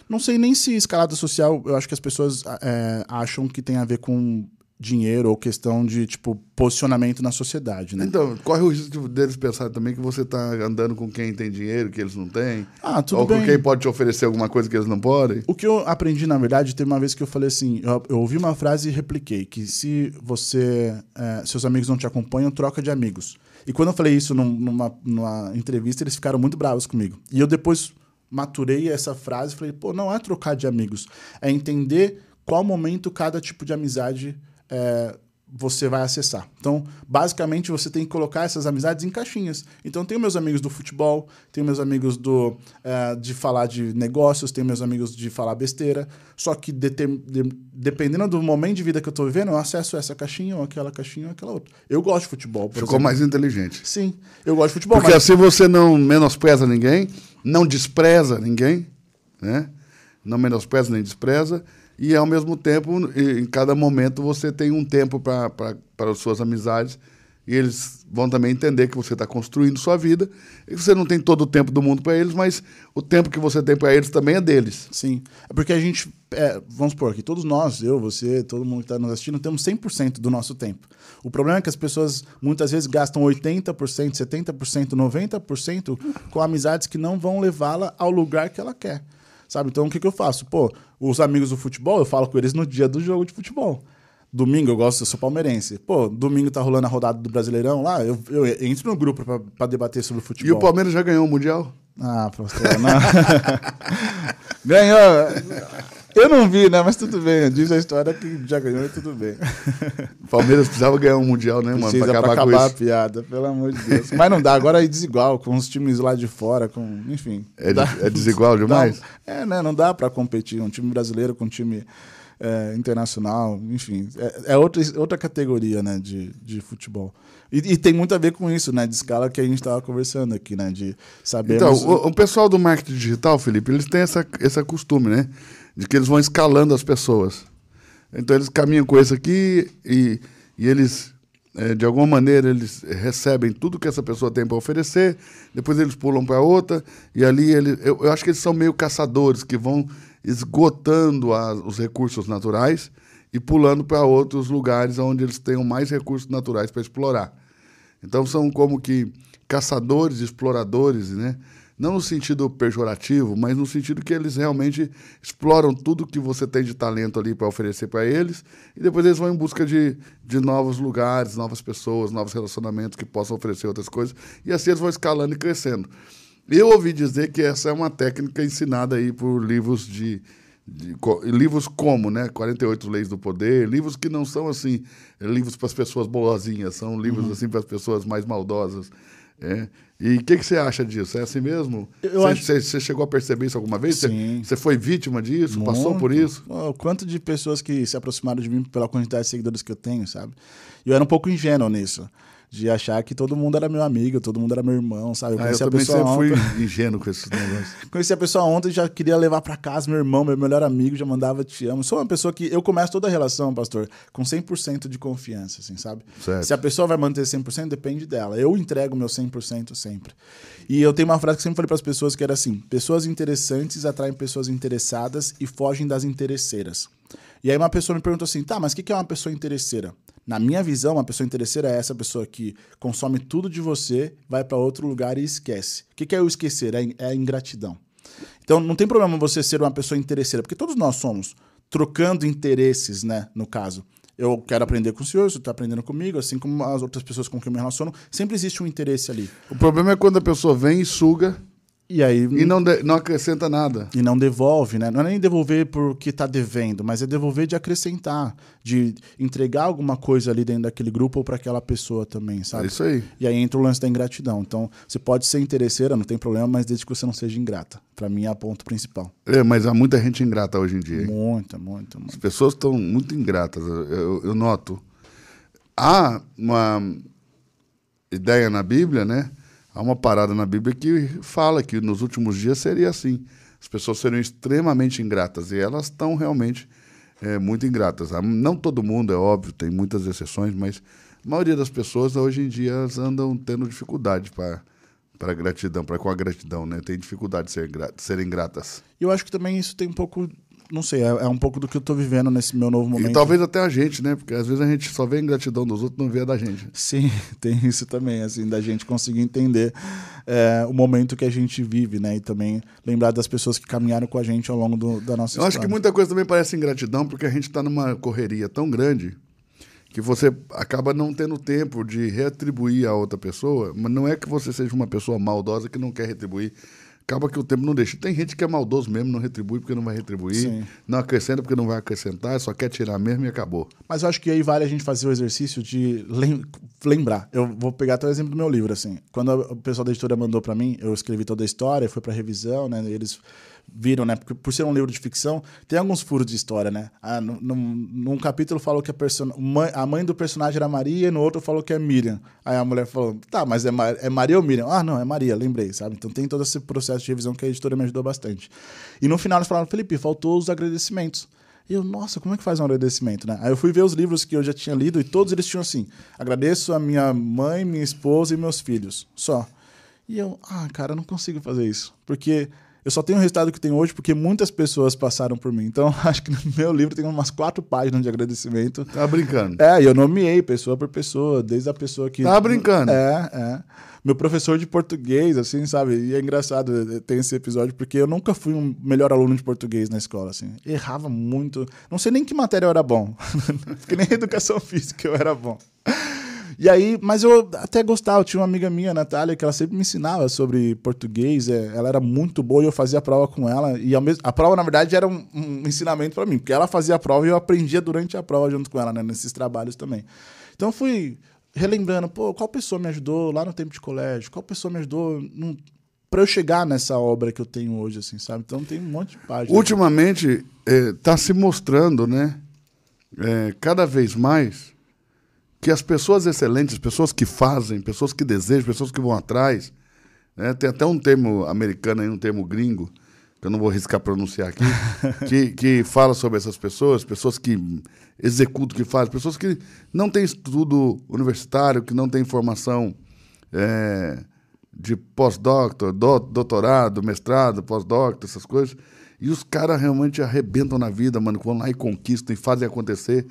Não sei nem se escalada social, eu acho que as pessoas é, acham que tem a ver com dinheiro ou questão de, tipo, posicionamento na sociedade, né? Então, corre o risco deles pensarem também que você está andando com quem tem dinheiro que eles não têm. Ah, tudo ou bem. com quem pode te oferecer alguma coisa que eles não podem. O que eu aprendi, na verdade, teve uma vez que eu falei assim, eu, eu ouvi uma frase e repliquei, que se você, é, seus amigos não te acompanham, troca de amigos. E quando eu falei isso num, numa, numa entrevista, eles ficaram muito bravos comigo. E eu depois maturei essa frase e falei, pô, não é trocar de amigos, é entender qual momento cada tipo de amizade é, você vai acessar. Então, basicamente, você tem que colocar essas amizades em caixinhas. Então, tenho meus amigos do futebol, tenho meus amigos do, é, de falar de negócios, tenho meus amigos de falar besteira. Só que, de, de, dependendo do momento de vida que eu estou vivendo, eu acesso essa caixinha, ou aquela caixinha, ou aquela outra. Eu gosto de futebol, Ficou exemplo. mais inteligente. Sim, eu gosto de futebol. Porque mas... assim você não menospreza ninguém, não despreza ninguém, né? Não menospreza nem despreza e ao mesmo tempo, em cada momento, você tem um tempo para as suas amizades e eles vão também entender que você está construindo sua vida e você não tem todo o tempo do mundo para eles, mas o tempo que você tem para eles também é deles. Sim, é porque a gente, é, vamos supor que todos nós, eu, você, todo mundo que está nos assistindo, temos 100% do nosso tempo. O problema é que as pessoas muitas vezes gastam 80%, 70%, 90% com amizades que não vão levá-la ao lugar que ela quer. Sabe? Então o que, que eu faço? Pô, os amigos do futebol, eu falo com eles no dia do jogo de futebol. Domingo eu gosto, eu sou palmeirense. Pô, domingo tá rolando a rodada do Brasileirão lá, eu, eu entro no grupo para debater sobre futebol. E o Palmeiras já ganhou o Mundial? Ah, pastor, não. Ganhou. Eu não vi, né? Mas tudo bem. Diz a história que já ganhou e tudo bem. Palmeiras precisava ganhar um Mundial, né, mano? Precisa pra acabar, pra acabar a piada, pelo amor de Deus. Mas não dá, agora é desigual, com os times lá de fora, com. Enfim. É, é desigual demais? Dá, é, né? Não dá pra competir. Um time brasileiro com um time é, internacional, enfim, é, é, outra, outra categoria, né, de, de futebol. E, e, tem muito a ver com isso, né, de escala que a gente estava conversando aqui, né, de saber... Então, o, o, pessoal do marketing digital, Felipe, eles têm essa, esse costume, né, de que eles vão escalando as pessoas. Então, eles caminham com isso aqui e, e eles é, de alguma maneira eles recebem tudo que essa pessoa tem para oferecer, depois eles pulam para outra, e ali ele, eu, eu, acho que eles são meio caçadores que vão esgotando a, os recursos naturais e pulando para outros lugares onde eles tenham mais recursos naturais para explorar. Então são como que caçadores, exploradores, né? não no sentido pejorativo, mas no sentido que eles realmente exploram tudo que você tem de talento ali para oferecer para eles, e depois eles vão em busca de, de novos lugares, novas pessoas, novos relacionamentos que possam oferecer outras coisas, e assim eles vão escalando e crescendo. Eu ouvi dizer que essa é uma técnica ensinada aí por livros de, de, livros como, né, 48 Leis do Poder, livros que não são assim, livros para as pessoas boazinhas, são livros uhum. assim para as pessoas mais maldosas. É. E o que, que você acha disso? É assim mesmo? Eu você, acho... chegou a perceber isso alguma vez? Sim. Você, você foi vítima disso? Muito. Passou por isso? O quanto de pessoas que se aproximaram de mim pela quantidade de seguidores que eu tenho, sabe? Eu era um pouco ingênuo nisso de achar que todo mundo era meu amigo, todo mundo era meu irmão, sabe? Eu, ah, eu também sempre ontem... fui ingênuo com esses negócios. Conheci a pessoa ontem e já queria levar para casa meu irmão, meu melhor amigo, já mandava te amo. Sou uma pessoa que eu começo toda a relação, pastor, com 100% de confiança, assim, sabe? Certo. Se a pessoa vai manter 100%, depende dela. Eu entrego meu 100% sempre. E eu tenho uma frase que sempre falei para as pessoas que era assim: pessoas interessantes atraem pessoas interessadas e fogem das interesseiras. E aí uma pessoa me perguntou assim: tá, mas o que é uma pessoa interesseira? Na minha visão, uma pessoa interesseira é essa pessoa que consome tudo de você, vai para outro lugar e esquece. O que é o esquecer? É, é a ingratidão. Então não tem problema você ser uma pessoa interesseira, porque todos nós somos, trocando interesses, né, no caso. Eu quero aprender com o senhor, o senhor está aprendendo comigo, assim como as outras pessoas com quem eu me relaciono, sempre existe um interesse ali. O problema é quando a pessoa vem e suga e aí e não, de, não acrescenta nada. E não devolve, né? Não é nem devolver porque está devendo, mas é devolver de acrescentar, de entregar alguma coisa ali dentro daquele grupo ou para aquela pessoa também, sabe? É isso aí. E aí entra o lance da ingratidão. Então, você pode ser interesseira, não tem problema, mas desde que você não seja ingrata. Para mim é o ponto principal. É, mas há muita gente ingrata hoje em dia. Hein? Muita, muita, muita. As pessoas estão muito ingratas, eu, eu noto. Há uma ideia na Bíblia, né? Há uma parada na Bíblia que fala que nos últimos dias seria assim. As pessoas seriam extremamente ingratas e elas estão realmente é, muito ingratas. Não todo mundo, é óbvio, tem muitas exceções, mas a maioria das pessoas hoje em dia andam tendo dificuldade para para gratidão, para com a gratidão, né? Tem dificuldade de, ser, serem gratas. Eu acho que também isso tem um pouco não sei, é, é, um pouco do que eu tô vivendo nesse meu novo momento. E talvez até a gente, né? Porque às vezes a gente só vê a ingratidão dos outros, não vê a da gente. Sim, tem isso também, assim, da gente conseguir entender é, o momento que a gente vive, né? E também lembrar das pessoas que caminharam com a gente ao longo do, da nossa eu história. Eu acho que muita coisa também parece ingratidão, porque a gente está numa correria tão grande que você acaba não tendo tempo de retribuir a outra pessoa, mas não é que você seja uma pessoa maldosa que não quer retribuir acaba que o tempo não deixa. Tem gente que é maldoso mesmo, não retribui porque não vai retribuir, Sim. não acrescenta porque não vai acrescentar, só quer tirar mesmo e acabou. Mas eu acho que aí vale a gente fazer o exercício de lembrar. Eu vou pegar até o exemplo do meu livro, assim. Quando o pessoal da editora mandou para mim, eu escrevi toda a história, foi para revisão, né? Eles viram, né? Porque por ser um livro de ficção, tem alguns furos de história, né? Ah, num, num capítulo falou que a, person... a mãe do personagem era Maria, e no outro falou que é Miriam. Aí a mulher falou, tá, mas é, Mar... é Maria ou Miriam? Ah, não, é Maria, lembrei, sabe? Então tem todo esse processo de revisão que a editora me ajudou bastante. E no final eles falaram, Felipe, faltou os agradecimentos. E eu, nossa, como é que faz um agradecimento, né? Aí eu fui ver os livros que eu já tinha lido e todos eles tinham assim: agradeço a minha mãe, minha esposa e meus filhos. Só. E eu, ah, cara, não consigo fazer isso. Porque eu só tenho o resultado que tenho hoje porque muitas pessoas passaram por mim. Então, acho que no meu livro tem umas quatro páginas de agradecimento. Tá brincando? É, e eu nomeei pessoa por pessoa, desde a pessoa que. Tá brincando? É, é. Meu professor de português, assim, sabe? E é engraçado ter esse episódio, porque eu nunca fui um melhor aluno de português na escola, assim. Errava muito. Não sei nem que matéria eu era bom. porque nem educação física eu era bom. E aí, mas eu até gostava, tinha uma amiga minha, Natália, que ela sempre me ensinava sobre português, é, ela era muito boa e eu fazia a prova com ela. E ao mesmo, a prova, na verdade, era um, um ensinamento para mim, porque ela fazia a prova e eu aprendia durante a prova junto com ela, né, nesses trabalhos também. Então fui relembrando, pô, qual pessoa me ajudou lá no tempo de colégio? Qual pessoa me ajudou num, para eu chegar nessa obra que eu tenho hoje, assim, sabe? Então tem um monte de páginas. Ultimamente está se mostrando, né, é, cada vez mais que as pessoas excelentes, pessoas que fazem, pessoas que desejam, pessoas que vão atrás, né, tem até um termo americano aí, um termo gringo, que eu não vou arriscar pronunciar aqui, que, que fala sobre essas pessoas, pessoas que executam, que fazem, pessoas que não têm estudo universitário, que não têm formação é, de pós-doctor, do, doutorado, mestrado, pós-doctor, essas coisas. E os caras realmente arrebentam na vida, mano, vão lá e conquistam e fazem acontecer.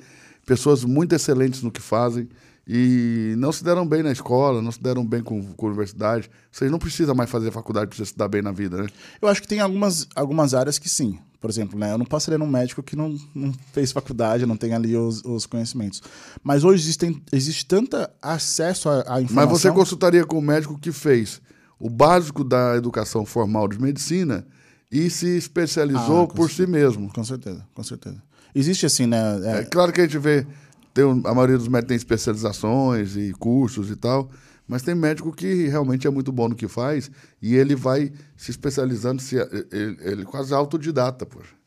Pessoas muito excelentes no que fazem e não se deram bem na escola, não se deram bem com, com a universidade. Você não precisa mais fazer faculdade para você se dar bem na vida, né? Eu acho que tem algumas, algumas áreas que sim. Por exemplo, né, eu não passaria num médico que não, não fez faculdade, não tem ali os, os conhecimentos. Mas hoje existem, existe tanto acesso à, à informação... Mas você consultaria com o médico que fez o básico da educação formal de medicina e se especializou ah, por certeza. si mesmo. Com certeza, com certeza. Existe assim, né? É, é claro que a gente vê tem, a maioria dos médicos tem especializações e cursos e tal, mas tem médico que realmente é muito bom no que faz e ele vai se especializando, se, ele, ele quase autodidata, poxa.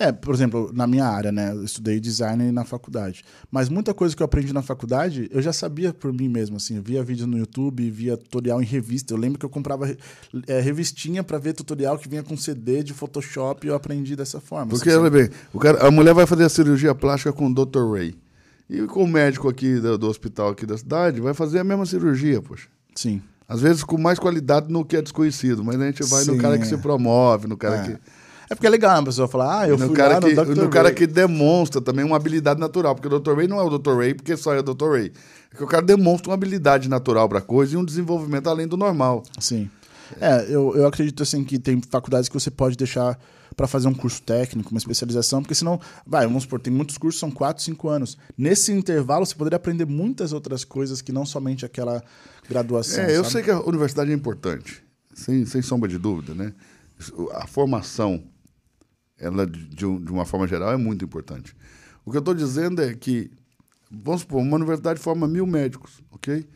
É, por exemplo, na minha área, né? Eu estudei design na faculdade. Mas muita coisa que eu aprendi na faculdade, eu já sabia por mim mesmo, assim. Eu via vídeos no YouTube, via tutorial em revista. Eu lembro que eu comprava é, revistinha para ver tutorial que vinha com CD de Photoshop e eu aprendi dessa forma. Porque, assim, olha bem, o cara, a mulher vai fazer a cirurgia plástica com o Dr. Ray. E com o médico aqui do, do, hospital aqui da cidade, vai fazer a mesma cirurgia, poxa. Sim. Às vezes com mais qualidade no que é desconhecido, mas a gente vai Sim, no cara que se promove, no cara é. que. É porque é legal a pessoa falar, ah, eu no fui cara lá que, no Dr. No Ray. cara que demonstra também uma habilidade natural, porque o Dr. Ray não é o Dr. Ray porque só é o Dr. Ray. É que o cara demonstra uma habilidade natural para coisa e um desenvolvimento além do normal. Sim. É, eu, eu acredito assim que tem faculdades que você pode deixar para fazer um curso técnico, uma especialização, porque senão, vai, vamos supor, tem muitos cursos, são 4, 5 anos. Nesse intervalo, você poderia aprender muitas outras coisas que não somente aquela graduação. É, eu sei que a universidade é importante, sem, sem sombra de dúvida, né? A formação, ela, de, de uma forma geral, é muito importante. O que eu estou dizendo é que, vamos supor, uma universidade forma mil médicos, ok?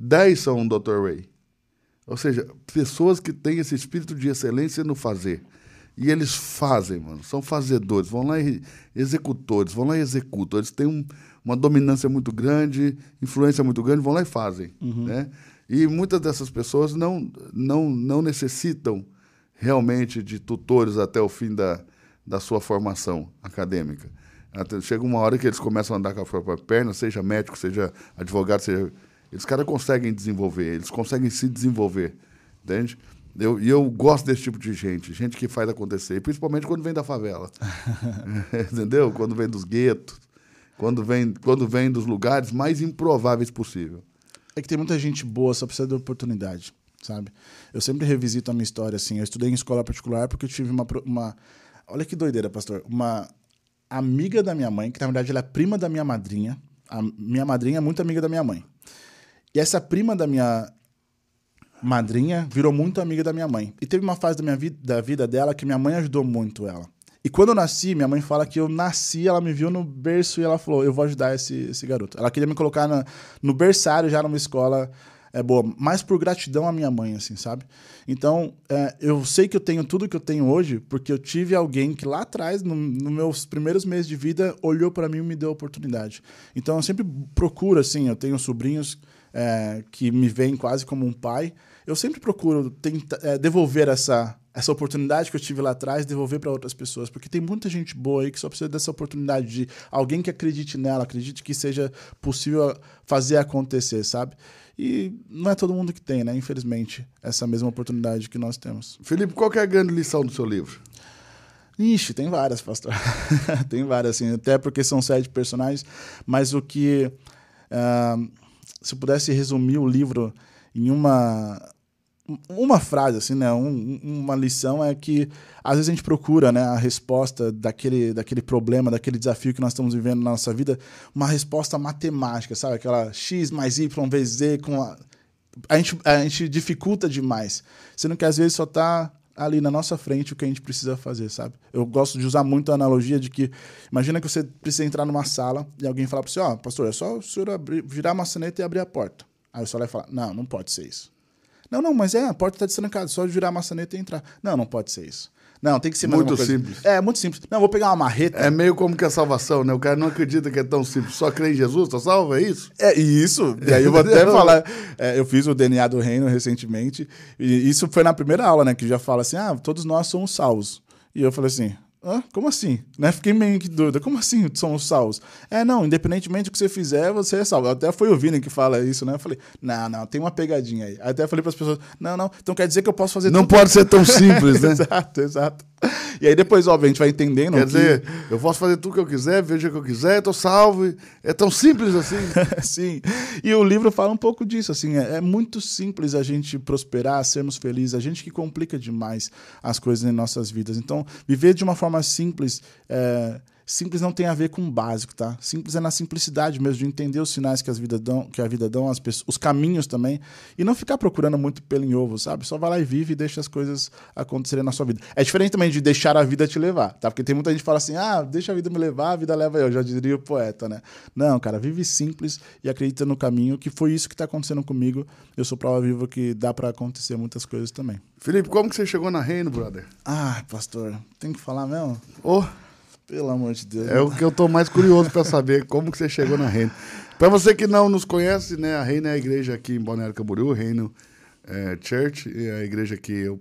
Dez são um Dr. Ray. Ou seja, pessoas que têm esse espírito de excelência no fazer. E eles fazem, mano. São fazedores, vão lá e executores, vão lá e executam. Eles têm um, uma dominância muito grande, influência muito grande, vão lá e fazem. Uhum. Né? E muitas dessas pessoas não, não, não necessitam realmente de tutores até o fim da, da sua formação acadêmica. Até, chega uma hora que eles começam a andar com a própria perna, seja médico, seja advogado, seja. Eles caras conseguem desenvolver, eles conseguem se desenvolver. Entende? Eu, e eu gosto desse tipo de gente, gente que faz acontecer, principalmente quando vem da favela. Entendeu? Quando vem dos guetos, quando vem, quando vem dos lugares mais improváveis possível. É que tem muita gente boa, só precisa de oportunidade, sabe? Eu sempre revisito a minha história, assim. Eu estudei em escola particular porque eu tive uma. uma olha que doideira, pastor. Uma amiga da minha mãe, que na verdade ela é prima da minha madrinha. A minha madrinha é muito amiga da minha mãe. E essa prima da minha madrinha, virou muito amiga da minha mãe. E teve uma fase da minha vida, da vida dela que minha mãe ajudou muito ela. E quando eu nasci, minha mãe fala que eu nasci, ela me viu no berço e ela falou: Eu vou ajudar esse, esse garoto. Ela queria me colocar na, no berçário já numa escola é boa, mais por gratidão à minha mãe, assim, sabe? Então, é, eu sei que eu tenho tudo que eu tenho hoje porque eu tive alguém que lá atrás, nos no meus primeiros meses de vida, olhou para mim e me deu a oportunidade. Então, eu sempre procuro, assim, eu tenho sobrinhos é, que me veem quase como um pai eu sempre procuro tentar, é, devolver essa, essa oportunidade que eu tive lá atrás, devolver para outras pessoas, porque tem muita gente boa aí que só precisa dessa oportunidade de alguém que acredite nela, acredite que seja possível fazer acontecer, sabe? E não é todo mundo que tem, né? Infelizmente, essa mesma oportunidade que nós temos. Felipe, qual é a grande lição do seu livro? Ixi, tem várias, pastor. tem várias, assim, até porque são sete personagens, mas o que. Uh, se eu pudesse resumir o livro em uma uma frase, assim, né? Um, uma lição é que às vezes a gente procura né, a resposta daquele, daquele problema, daquele desafio que nós estamos vivendo na nossa vida, uma resposta matemática, sabe? Aquela x mais y vezes z com a... A gente, a gente dificulta demais, sendo que às vezes só está ali na nossa frente o que a gente precisa fazer, sabe? Eu gosto de usar muito a analogia de que, imagina que você precisa entrar numa sala e alguém falar para você, ó, oh, pastor, é só o senhor abrir, virar a maçaneta e abrir a porta. Aí o senhor vai falar, não, não pode ser isso. Não, não, mas é, a porta está destrancada, só virar a maçaneta e entrar. Não, não pode ser isso. Não, tem que ser mais Muito simples. É, muito simples. Não, vou pegar uma marreta. É meio como que a salvação, né? O cara não acredita que é tão simples. Só crê em Jesus, tá salvo, é isso? É isso. E aí eu vou até falar. é, eu fiz o DNA do reino recentemente. E isso foi na primeira aula, né? Que já fala assim: ah, todos nós somos salvos. E eu falei assim. Hã? Como assim? Né? Fiquei meio que dúvida. Como assim somos salvos? É, não, independentemente do que você fizer, você é salvo. Até foi o Vini que fala isso, né? Eu falei, não, não, tem uma pegadinha aí. Até falei para as pessoas, não, não, então quer dizer que eu posso fazer Não tudo. pode ser tão simples, né? exato, exato. E aí depois, óbvio, a gente vai entendendo. Quer que- dizer, eu posso fazer tudo que eu quiser, veja o que eu quiser, tô salvo. É tão simples assim. Sim. E o livro fala um pouco disso, assim, é, é muito simples a gente prosperar, sermos felizes, a gente que complica demais as coisas em nossas vidas. Então, viver de uma forma simples, é, simples não tem a ver com básico, tá? Simples é na simplicidade mesmo, de entender os sinais que, as vida dão, que a vida dão, as pessoas, os caminhos também, e não ficar procurando muito pelo em ovo, sabe? Só vai lá e vive e deixa as coisas acontecerem na sua vida. É diferente também de deixar a vida te levar, tá? Porque tem muita gente que fala assim, ah, deixa a vida me levar, a vida leva eu, já diria o poeta, né? Não, cara, vive simples e acredita no caminho, que foi isso que tá acontecendo comigo. Eu sou prova viva que dá para acontecer muitas coisas também. Felipe, como que você chegou na Reino, brother? Ah, pastor, tem que falar mesmo? Oh, Pelo amor de Deus. é o que eu tô mais curioso para saber, como que você chegou na Reino. Para você que não nos conhece, né, a Reino é a igreja aqui em Balneário Camboriú, Reino é, Church, é a igreja que eu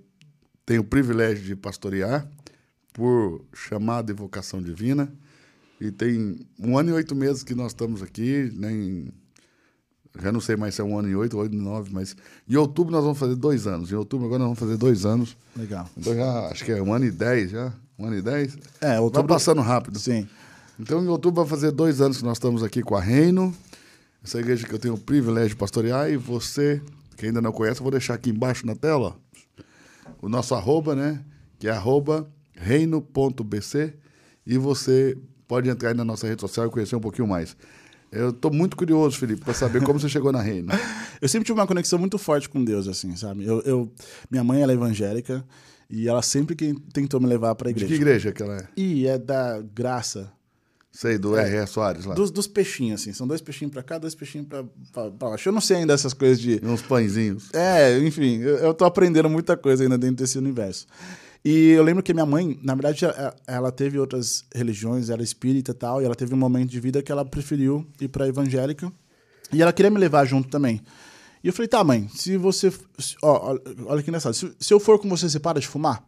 tenho o privilégio de pastorear por chamada e vocação divina. E tem um ano e oito meses que nós estamos aqui, né, em- já não sei mais se é um ano e oito, oito e nove, mas em outubro nós vamos fazer dois anos. Em outubro agora nós vamos fazer dois anos. Legal. Então já, acho que é um ano e dez já, um ano e dez. É, Vai outubro... passando rápido. Sim. Então, em outubro vai fazer dois anos que nós estamos aqui com a Reino, essa igreja que eu tenho o privilégio de pastorear, e você, que ainda não conhece, eu vou deixar aqui embaixo na tela o nosso arroba, né? Que é arroba reino.bc, e você pode entrar aí na nossa rede social e conhecer um pouquinho mais. Eu estou muito curioso, Felipe, para saber como você chegou na Reino. Eu sempre tive uma conexão muito forte com Deus, assim, sabe? Eu, eu- minha mãe ela é evangélica e ela sempre que tentou me levar para a De igreja. que igreja que ela é? E é da graça. Sei, do R.R. Soares lá. Dos, dos peixinhos, assim. São dois peixinhos para cá, dois peixinhos para baixo. Eu não sei ainda essas coisas de. E uns pãezinhos. É, enfim, eu, eu tô aprendendo muita coisa ainda dentro desse universo. E eu lembro que minha mãe, na verdade, ela, teve outras religiões, ela é espírita e tal, e ela teve um momento de vida que ela preferiu ir pra evangélica. E ela queria me levar junto também. E eu falei, tá, mãe, se você. se- ó, olha- que engraçado. Se, se eu for com você, você para de fumar?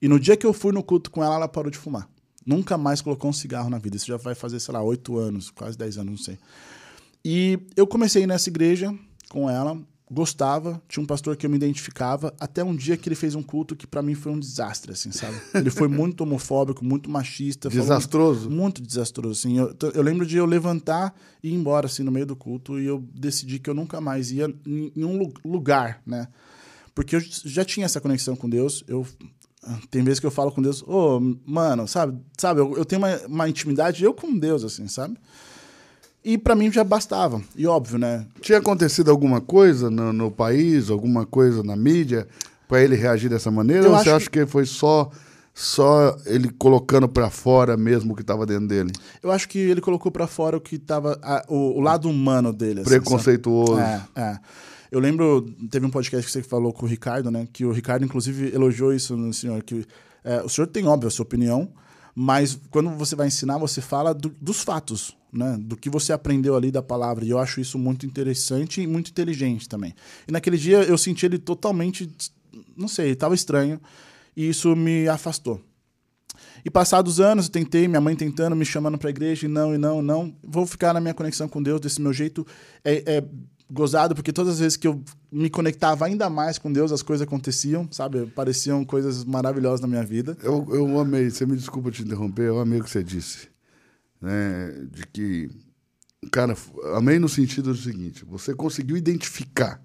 E no dia que eu fui no culto com ela, ela parou de fumar. Nunca mais colocou um cigarro na vida. Isso já vai fazer, sei lá, oito anos, quase dez anos, não sei. E eu comecei nessa igreja com ela, gostava, tinha um pastor que eu me identificava, até um dia que ele fez um culto que pra mim foi um desastre, assim, sabe? Ele foi muito homofóbico, muito machista. Desastroso. Muito desastroso, assim. Eu, eu lembro de eu levantar e ir embora, assim, no meio do culto, e eu decidi que eu nunca mais ia em em um lu- lugar, né? Porque eu já tinha essa conexão com Deus, eu... Tem vezes que eu falo com Deus, ô, mano, sabe? Sabe, eu, eu tenho uma, uma intimidade, eu com Deus, assim, sabe? E pra mim já bastava. E óbvio, né? Tinha acontecido alguma coisa no, no país, alguma coisa na mídia, para ele reagir dessa maneira? Eu ou você acho acha que foi só, só ele colocando para fora mesmo o que estava dentro dele? Eu acho que ele colocou pra fora o que tava. a- o, o lado humano dele. assim, Preconceituoso. sabe? É, é. Eu lembro, teve um podcast que você falou com o Ricardo, né? Que o Ricardo, inclusive, elogiou isso no senhor. Que é, o senhor tem, óbvio, a sua opinião, mas quando você vai ensinar, você fala do- dos fatos, né? Do que você aprendeu ali da palavra. E eu acho isso muito interessante e muito inteligente também. E naquele dia eu senti ele totalmente, não sei, estava estranho. E isso me afastou. E passados anos, eu tentei, minha mãe tentando, me chamando para a igreja, e não, e não, não. Vou ficar na minha conexão com Deus desse meu jeito. É, é gozado, porque todas as vezes que eu me conectava ainda mais com Deus, as coisas aconteciam, sabe? Pareciam coisas maravilhosas na minha vida. Eu, eu amei, você me desculpa te interromper, eu amei o que você disse. Né, de que, cara, amei no sentido do seguinte: você conseguiu identificar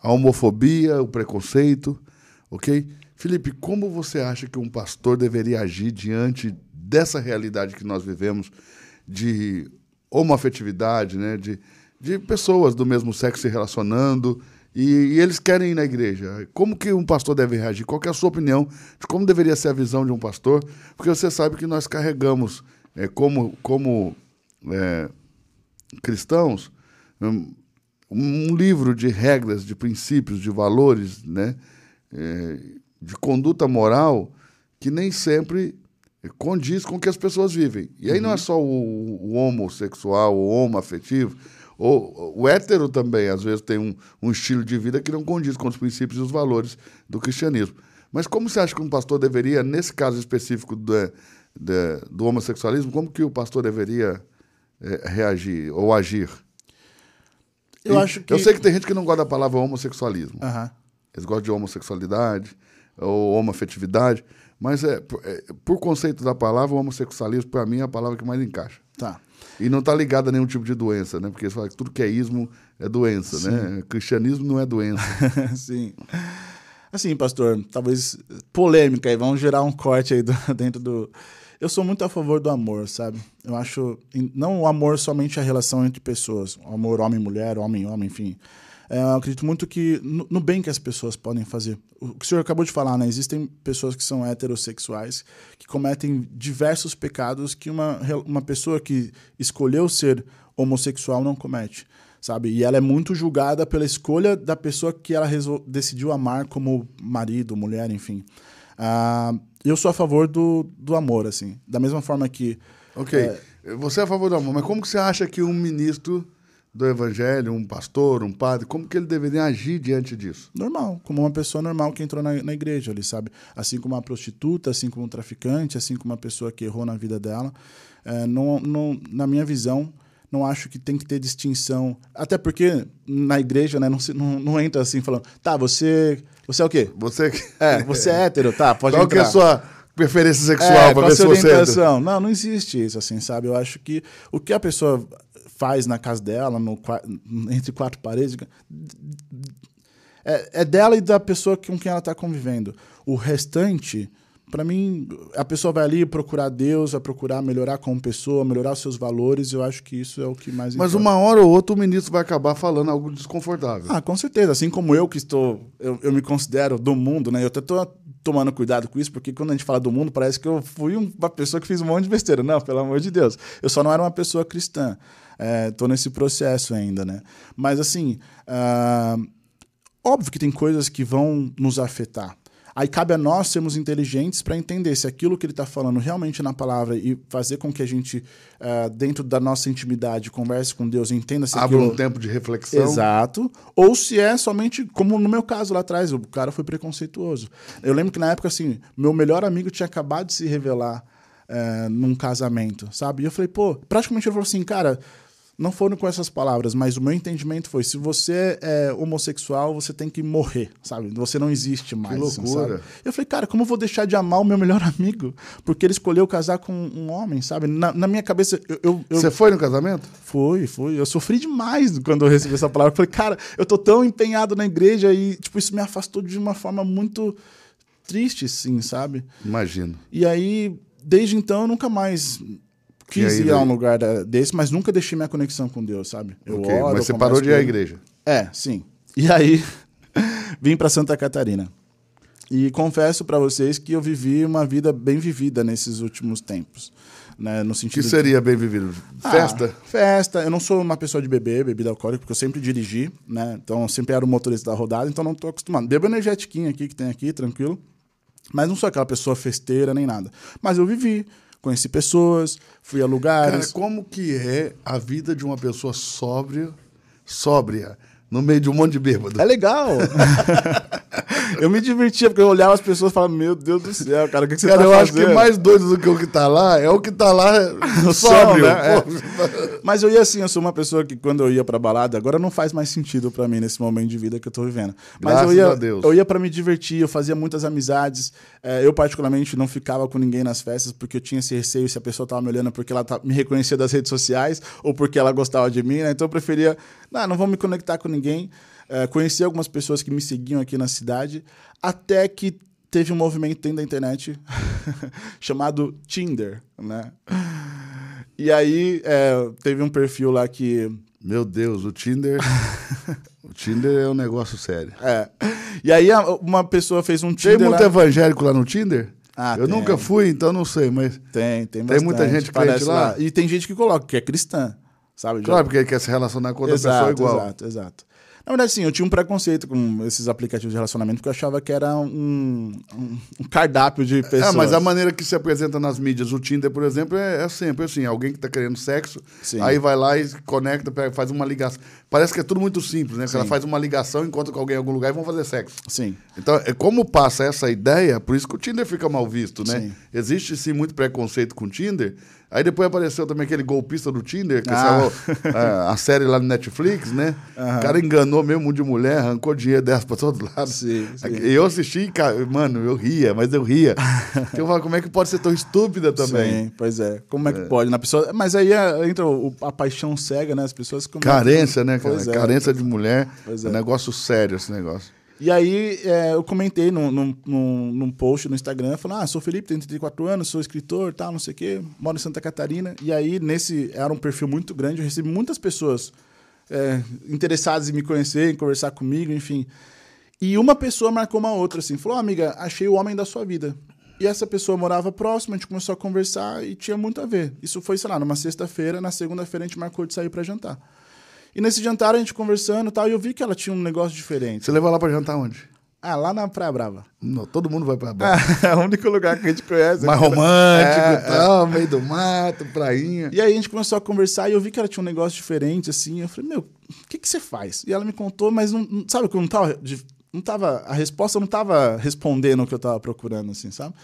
a homofobia, o preconceito, ok? Felipe, como você acha que um pastor deveria agir diante dessa realidade que nós vivemos de homoafetividade, né? De, de pessoas do mesmo sexo se relacionando e, e eles querem ir na igreja. Como que um pastor deve reagir? Qual é a sua opinião de como deveria ser a visão de um pastor? Porque você sabe que nós carregamos, é, como, como é, cristãos, hum, um livro de regras, de princípios, de valores, né? É, de conduta moral que nem sempre condiz com o que as pessoas vivem. E aí uhum. não é só o, o homossexual, o homoafetivo, o, o hétero também, às vezes, tem um, um estilo de vida que não condiz com os princípios e os valores do cristianismo. Mas como você acha que um pastor deveria, nesse caso específico do, do, do homossexualismo, como que o pastor deveria é, reagir ou agir? Eu e, acho que... Eu sei que tem gente que não gosta da palavra homossexualismo. Uhum. Eles gostam de homossexualidade ou homoafetividade, mas é, é, por conceito da palavra, o homossexualismo, para mim, é a palavra que mais encaixa. Tá. E não está ligado a nenhum tipo de doença, né? Porque eles falam que tudo que é ismo é doença, né? Sim. né? Cristianismo não é doença. Sim. Assim, pastor, talvez polêmica aí, vamos gerar um corte aí do, dentro do. Eu sou muito a favor do amor, sabe? Eu acho. Não o amor somente a relação entre pessoas, o amor homem-mulher, homem-homem, enfim. É, eu acredito muito que no, no, bem que as pessoas podem fazer. O que o senhor acabou de falar, né? Existem pessoas que são heterossexuais que cometem diversos pecados que uma, uma pessoa que escolheu ser homossexual não comete, sabe? E ela é muito julgada pela escolha da pessoa que ela decidiu amar como marido, mulher, enfim. Uh, eu sou a favor do, do amor, assim. Da mesma forma que... Ok. É... Você é a favor do amor, mas como que você acha que um ministro do evangelho, um pastor, um padre, como que ele deveria agir diante disso? Normal, como uma pessoa normal que entrou na, na igreja ali, sabe? Assim como uma prostituta, assim como um traficante, assim como uma pessoa que errou na vida dela. É, não, não, na minha visão, não acho que tem que ter distinção. Até porque na igreja, né, não, se, não, não entra assim falando, tá, você. Você é o quê? Você É, você é hétero, tá, pode Qual entrar. Qual que é a sua preferência sexual é, para ver se você é Não, não existe isso, assim, sabe? Eu acho que o que a pessoa faz na casa dela, no, entre quatro paredes, é, é dela e da pessoa com quem ela está convivendo. O restante, para mim, a pessoa vai ali procurar Deus, vai procurar melhorar como pessoa, melhorar os seus valores. Eu acho que isso é o que mais Mas importa. uma hora ou outra o ministro vai acabar falando algo desconfortável. Ah, com certeza. Assim como eu que estou, eu, eu me considero do mundo, né? Eu até estou tomando cuidado com isso, porque quando a gente fala do mundo, parece que eu fui uma pessoa que fez um monte de besteira. Não, pelo amor de Deus. Eu só não era uma pessoa cristã. Estou é, nesse processo ainda, né? Mas assim, uh, óbvio que tem coisas que vão nos afetar. Aí cabe a nós sermos inteligentes para entender se aquilo que ele está falando realmente na palavra e fazer com que a gente, uh, dentro da nossa intimidade, converse com Deus, entenda se Abra aquilo... um tempo de reflexão. Exato. Ou se é somente, como no meu caso lá atrás, o cara foi preconceituoso. Eu lembro que na época, assim, meu melhor amigo tinha acabado de se revelar uh, num casamento, sabe? E eu falei, pô, praticamente ele falou assim, cara não foram com essas palavras, mas o meu entendimento foi: se você é homossexual, você tem que morrer, sabe? Você não existe mais. Que loucura. Assim, eu falei, cara, como eu vou deixar de amar o meu melhor amigo? Porque ele escolheu casar com um homem, sabe? Na, na minha cabeça, eu, eu, Você foi no casamento? Fui, fui. Eu sofri demais quando eu recebi essa palavra. Eu falei, cara, eu tô tão empenhado na igreja e, tipo, isso me afastou de uma forma muito triste, sim, sabe? Imagino. E aí, desde então, eu nunca mais quis ir a um lugar desse, mas nunca deixei minha conexão com Deus, sabe? Eu okay, oro, mas você parou de ir à igreja? É, sim. E aí, vim para Santa Catarina. E confesso para vocês que eu vivi uma vida bem vivida nesses últimos tempos. Né, no sentido que seria de... bem vivido? Festa? Ah, festa. Eu não sou uma pessoa de beber, bebida alcoólica, porque eu sempre dirigi, né? Então eu sempre era o motorista da rodada, então não estou acostumado. Bebo energético aqui que tem aqui, tranquilo. Mas não sou aquela pessoa festeira nem nada. Mas eu vivi conheci pessoas, fui a lugares. Cara, como que é a vida de uma pessoa sóbria, sóbria, no meio de um monte de bêbado? É legal. eu me divertia, porque eu olhava as pessoas e falava, meu Deus do céu, cara, o que, que você cara, tá eu fazendo? acho que mais doido do que o que tá lá é o que tá lá no sóbrio. Né? É. Mas eu ia assim, eu sou uma pessoa que quando eu ia pra balada, agora não faz mais sentido para mim nesse momento de vida que eu tô vivendo. Mas Graças eu ia, a Deus. eu ia para me divertir, eu fazia muitas amizades. É, eu, particularmente, não ficava com ninguém nas festas porque eu tinha esse receio se a pessoa tava me olhando porque ela tá, me reconhecia das redes sociais ou porque ela gostava de mim, né? Então eu preferia, não, não vou me conectar com ninguém. É, conheci algumas pessoas que me seguiam aqui na cidade, até que teve um movimento dentro da internet chamado Tinder, né? E aí é, teve um perfil lá que. Meu Deus, o Tinder. o Tinder é um negócio sério. É. E aí uma pessoa fez um Tinder. Tem muito lá... evangélico lá no Tinder? Ah, eu tem. nunca fui, então não sei, mas. Tem, tem bastante. Tem muita gente crente lá. lá. E tem gente que coloca, que é cristã. Sabe? Claro, porque ele quer se relacionar com outra exato, pessoa igual. Exato, exato. Na verdade, sim, eu tinha um preconceito com esses aplicativos de relacionamento, porque eu achava que era um, um- um cardápio de pessoas. É, mas a maneira que se apresenta nas mídias, o Tinder, por exemplo, é, é sempre assim: alguém que tá querendo sexo, Sim. aí vai lá e conecta, faz uma ligação. Parece que é tudo muito simples, né? Que ela faz uma ligação, encontra com alguém em algum lugar e vão fazer sexo. Sim. Então, é como passa essa ideia, por isso que o Tinder fica mal visto, né? Sim. Existe sim muito preconceito com o Tinder. Aí depois apareceu também aquele golpista do Tinder, que Ah. saiu a, a série lá no Netflix, né? O cara enganou mesmo de mulher, arrancou dinheiro dessa pra todo lado. Sim, sim. Eu assisti, cara, mano, eu ria, mas eu ria. Porque eu falo, como é que pode ser tão estúpida também? Sim, pois é. Como é que pode? Na pessoa... Mas aí é- entra o- a paixão cega, né? As pessoas... como é Carência, né, cara? É. Carência de mulher. Pois é é. um negócio sério esse negócio. E aí é, eu comentei num, num, num, num post no Instagram, falando, ah, sou Felipe, tenho 34 anos, sou escritor, tal, não sei o quê, moro em Santa Catarina. E aí, nesse, era um perfil muito grande, eu recebi muitas pessoas é, interessadas em me conhecer, em conversar comigo, enfim. E uma pessoa marcou uma outra, assim, falou, "Ó, amiga, achei o homem da sua vida. E essa pessoa morava próximo, a gente começou a conversar e tinha muito a ver. Isso foi, sei lá, numa sexta-feira, na segunda-feira a gente marcou de sair para jantar. E nesse jantar a gente conversando e tal, e eu vi que ela tinha um negócio diferente. Você levou lá pra jantar onde? Ah, lá na Praia Brava. Não, todo mundo vai pra É o único lugar que a gente conhece. Mais romântico É, e tal, meio do mato, prainha. E aí a gente começou a conversar e eu vi que ela tinha um negócio diferente, assim. Eu falei, meu, o que, que você faz? E ela me contou, mas não, sabe que eu não tava, não tava. A resposta não tava respondendo o que eu tava procurando, assim, sabe?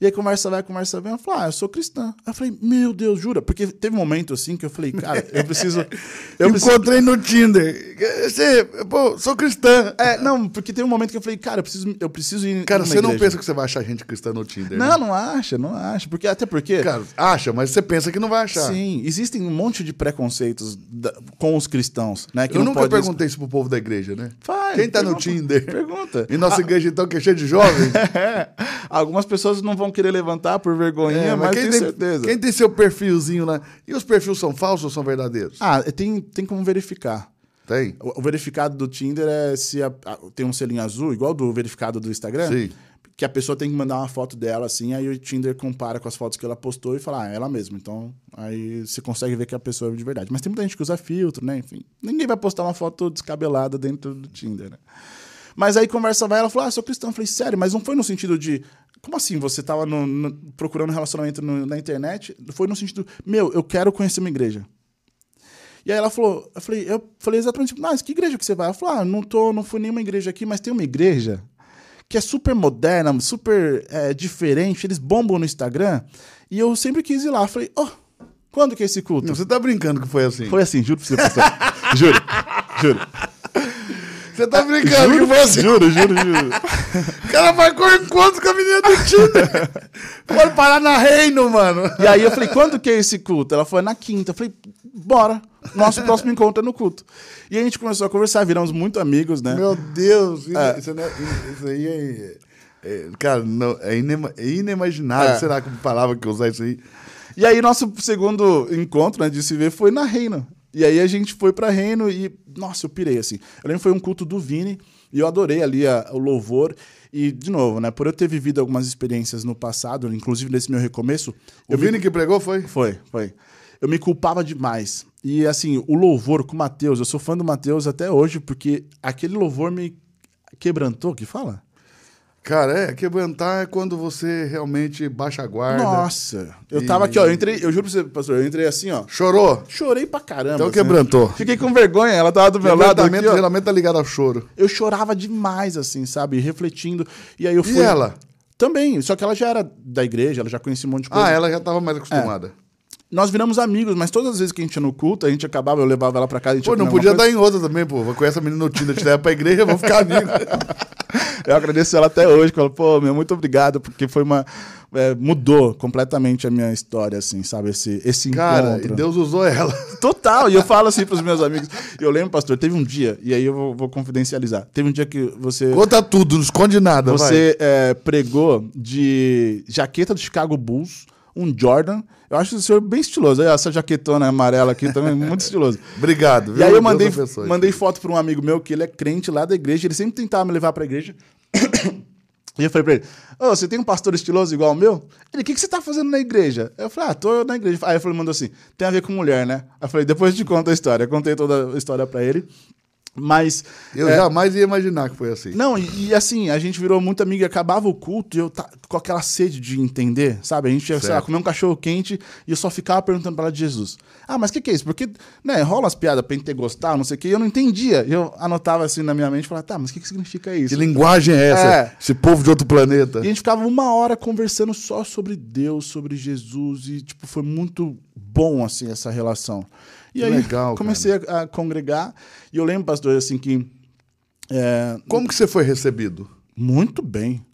E aí conversa vai, conversa vem. Ela falou, ah, eu sou cristã. Aí eu falei, meu Deus, jura? Porque teve um momento assim que eu falei, cara, eu preciso. Eu preciso Encontrei no Tinder. Você, pô, sou cristã. é, não, porque teve um momento que eu falei, cara, eu preciso, eu preciso ir. Cara, você não pensa que você vai achar gente cristã no Tinder. Não, né? não acha, não acha. Porque, até porque. Cara, acha, mas você pensa que não vai achar. Sim, existem um monte de preconceitos da- com os cristãos, né? Que Eu não nunca perguntei isso pro povo da igreja, né? Faz, Quem tá no pergunta, Tinder? Pergunta. E nossa igreja, então, que é cheia de jovens? É, algumas pessoas não vão querer levantar por vergonhinha, É, mas, quem tenho tem, certeza. Quem tem seu perfilzinho lá? E os perfis são falsos ou são verdadeiros? Ah, tem, tem como verificar. Tem? O, o verificado do Tinder é se a- a- tem um selinho azul, igual do verificado do Instagram. Sim. Que a pessoa tem que mandar uma foto dela, assim, aí o Tinder compara com as fotos que ela postou e fala, ah, é ela mesma. Então, aí você consegue ver que a pessoa é de verdade. Mas tem muita gente que usa filtro, né? Enfim, ninguém vai postar uma foto descabelada dentro do Tinder, né? Mas aí conversa vai, ela falou, ah, sou cristã. Eu falei, sério, mas não foi no sentido de. Como assim? Você tava no- no- procurando relacionamento no- na internet? Foi no sentido, meu, eu quero conhecer uma igreja. E aí ela falou, eu falei, eu falei exatamente, mas que igreja que você vai? Ela falou, ah, não, tô, não fui nenhuma igreja aqui, mas tem uma igreja que é super moderna, super é, diferente, eles bombam no Instagram, e eu sempre quis ir lá. Falei, oh, quando que é esse culto? Não, você tá brincando que foi assim. Foi assim, juro pra você, pastor. juro, juro. Você tá brincando que foi assim. Juro, juro, juro. O cara vai com encontro com a menina do Tinder. Pode parar na Reino, mano. E aí eu falei, quando que é esse culto? Ela falou, é na quinta. Eu falei, bora. Nosso próximo encontro é no culto. E a gente começou a conversar, viramos muito amigos, né? Meu Deus. Isso, É. isso não é- isso aí é... é- cara, não, é, inema- é inimaginável. É. Será que palavra que eu usar isso aí? E aí, nosso segundo encontro né, de se ver foi na Reino. E aí a gente foi pra Reino e, nossa, eu pirei, assim. Eu lembro que foi um culto do Vini e eu adorei ali a- o louvor. E, de novo, né, por eu ter vivido algumas experiências no passado, inclusive nesse meu recomeço... O eu me- Vini que pregou foi? Foi, foi. Eu me culpava demais. E, assim, o louvor com o Mateus, eu sou fã do Mateus até hoje, porque aquele louvor me quebrantou, que fala? Cara, é, quebrantar é quando você realmente baixa a guarda. Nossa, eu E- tava aqui, ó, eu entrei, eu juro pra você, pastor, eu entrei assim, ó, Chorou? chorei pra caramba. Então assim. quebrantou. Fiquei com vergonha, ela tava do meu lado aqui, Quebrantamento ó. geralmente tá ligado ao choro. Eu chorava demais, assim, sabe? Refletindo. E aí eu E fui. ela? Também, só que ela já era da igreja, ela já conhecia um monte de coisa. Ah, ela já tava mais acostumada. Nós viramos amigos, mas todas as vezes que a gente ia no culto, a gente acabava, eu levava ela pra casa, a gente Pô, não podia alguma dar em outra também, pô. Vou conhecer a menina no Tinder, te levar pra igreja, vou ficar amigo. coisa. Eu agradeço ela até hoje, ela, pô, meu, muito obrigado, porque foi uma. é, mudou completamente a minha história, assim, sabe? Esse, esse Cara, encontro. e Deus usou ela. Total, e eu falo assim pros meus amigos. Eu lembro, pastor, teve um dia, e aí eu vou, vou confidencializar. Teve um dia que você. Conta tudo, não esconde nada. Você é, pregou de jaqueta do Chicago Bulls, um Jordan. Eu acho o senhor bem estiloso. Essa jaquetona amarela aqui também, muito estiloso. Obrigado, viu? E aí eu mandei, mandei foto para um amigo meu que ele é crente lá da igreja. Ele sempre tentava me levar para a igreja. E eu falei pra ele, ô, você tem um pastor estiloso igual o meu? Ele, o que, que você tá fazendo na igreja? Eu falei, ah, tô na igreja. Aí ele mandou assim, tem a ver com mulher, né? Aí eu falei, depois eu te conto a história. Eu contei toda a história pra ele. Mas. Eu é, jamais ia imaginar que foi assim. Não, e, e, assim, a gente virou muito amigo, acabava o culto e eu tá, com aquela sede de entender, sabe? A gente ia, sei lá, comer um cachorro quente e eu só ficava perguntando pra ela de Jesus. Ah, mas o que, que é isso? Porque, né, rola as piadas pentecostal, não sei o quê, e eu não entendia. Eu anotava assim na minha mente e falava, tá, mas o que, que significa isso? Que linguagem é essa? É. Esse povo de outro planeta. E a gente ficava uma hora conversando só sobre Deus, sobre Jesus, e, tipo, foi muito bom, assim, essa relação. E aí legal, comecei a, a, congregar. E eu lembro, pastor, assim, que. É, Como que você foi recebido? Muito bem.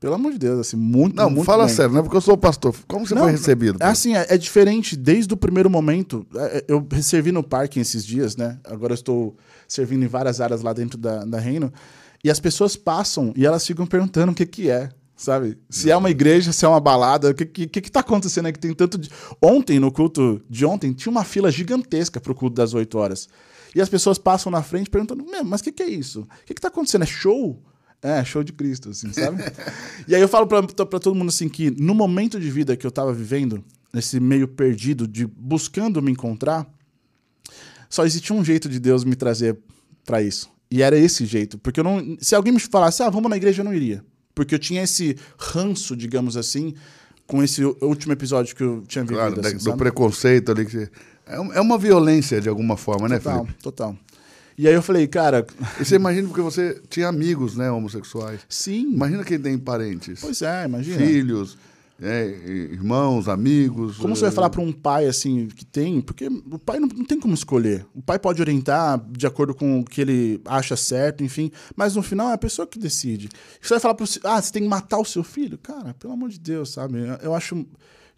Pelo amor de Deus, assim, muito, não, muito fala sério, não é porque eu sou pastor. Como você não, foi recebido? É assim, é, é, diferente desde o primeiro momento. É, é, eu servi no parque esses dias, né? Agora eu estou servindo em várias áreas lá dentro da, da Reino. E as pessoas passam e elas ficam perguntando o que que é sabe? Se é uma igreja, se é uma balada, o que, que, que tá acontecendo que tem tanto... De... Ontem, no culto de ontem, tinha uma fila gigantesca pro culto das 8 horas. E as pessoas passam na frente perguntando, mas o que, que é isso? O que, que tá acontecendo? É show? É, show de Cristo, assim, sabe? e aí eu falo pra, pra todo mundo, assim, que no momento de vida que eu tava vivendo, nesse meio perdido, de buscando me encontrar, só existia um jeito de Deus me trazer para isso. E era esse jeito. Porque eu não. Se alguém me falasse, ah, vamos na igreja, eu não iria. Porque eu tinha esse ranço, digamos assim, com esse último episódio que eu tinha vivido. Claro, assim, do sabe? preconceito ali. Que... É, é uma violência de alguma forma, né, total, Felipe? Total. E aí eu falei, cara. E você imagina porque você tinha amigos, né, homossexuais. Sim. Imagina quem tem parentes. Pois é, imagina. Filhos é, irmãos, amigos. Como você vai falar para um pai assim que tem? Porque o pai não, não, tem como escolher. O pai pode orientar de acordo com o que ele acha certo, enfim, mas no final é a pessoa que decide. Você vai falar para ah, você tem que matar o seu filho? Cara, pelo amor de Deus, sabe? Eu acho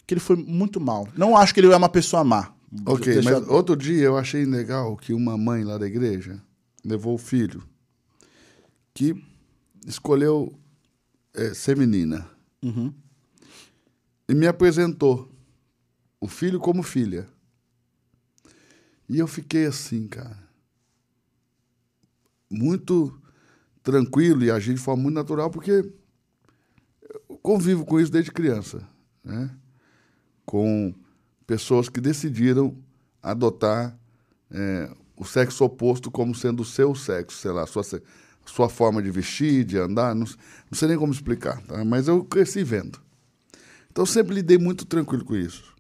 que ele foi muito mal. Não acho que ele é uma pessoa má. Ok, Deixa... mas outro dia eu achei legal que uma mãe lá da igreja levou o filho que escolheu é, ser menina. Uhum e me apresentou o filho como filha. E eu fiquei assim, cara, muito tranquilo e agir de forma muito natural, porque eu convivo com isso desde criança, né? com pessoas que decidiram adotar é, o sexo oposto como sendo o seu sexo, sei lá, sua, sua forma de vestir, de andar, não, não sei nem como explicar, tá? mas eu cresci vendo. Então eu sempre lidei muito tranquilo com isso.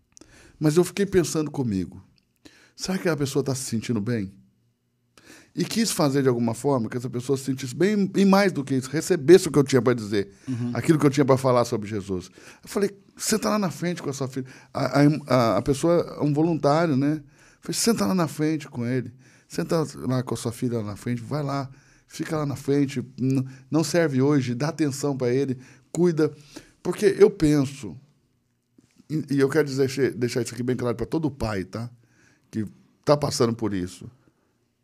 Mas eu fiquei pensando comigo: será que a pessoa está se sentindo bem? E quis fazer de alguma forma que essa pessoa se sentisse bem, e mais do que isso, recebesse o que eu tinha para dizer, uhum. aquilo que eu tinha para falar sobre Jesus. Eu falei: senta lá na frente com a sua filha. A, a, a pessoa é um voluntário, né? Eu falei: senta lá na frente com ele. Senta lá com a sua filha lá na frente, vai lá, fica lá na frente, não serve hoje, dá atenção para ele, cuida. Porque eu penso, e eu quero dizer, deixar isso aqui bem claro para todo pai, tá? Que está passando por isso.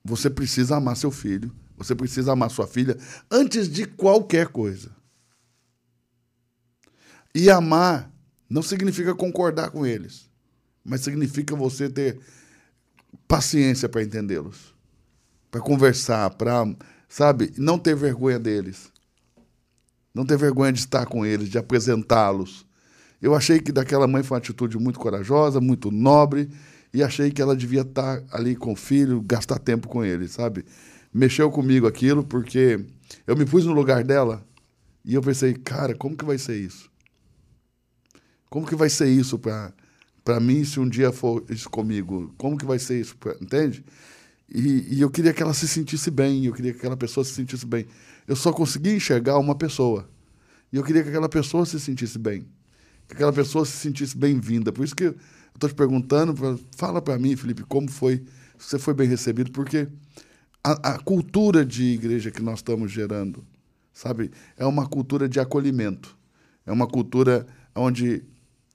Você precisa amar seu filho, você precisa amar sua filha antes de qualquer coisa. E amar não significa concordar com eles, mas significa você ter paciência para entendê-los, para conversar, para, sabe, não ter vergonha deles. Não ter vergonha de estar com eles, de apresentá-los. Eu achei que daquela mãe foi uma atitude muito corajosa, muito nobre, e achei que ela devia estar ali com o filho, gastar tempo com ele, sabe? Mexeu comigo aquilo, porque eu me pus no lugar dela e eu pensei, cara, como que vai ser isso? Como que vai ser isso para mim se um dia for isso comigo? Como que vai ser isso, pra, entende? E, e eu queria que ela se sentisse bem, eu queria que aquela pessoa se sentisse bem eu só conseguia enxergar uma pessoa. E eu queria que aquela pessoa se sentisse bem. Que aquela pessoa se sentisse bem-vinda. Por isso que eu estou te perguntando, fala para mim, Felipe, como foi, você foi bem recebido, porque a, a cultura de igreja que nós estamos gerando, sabe, é uma cultura de acolhimento. É uma cultura onde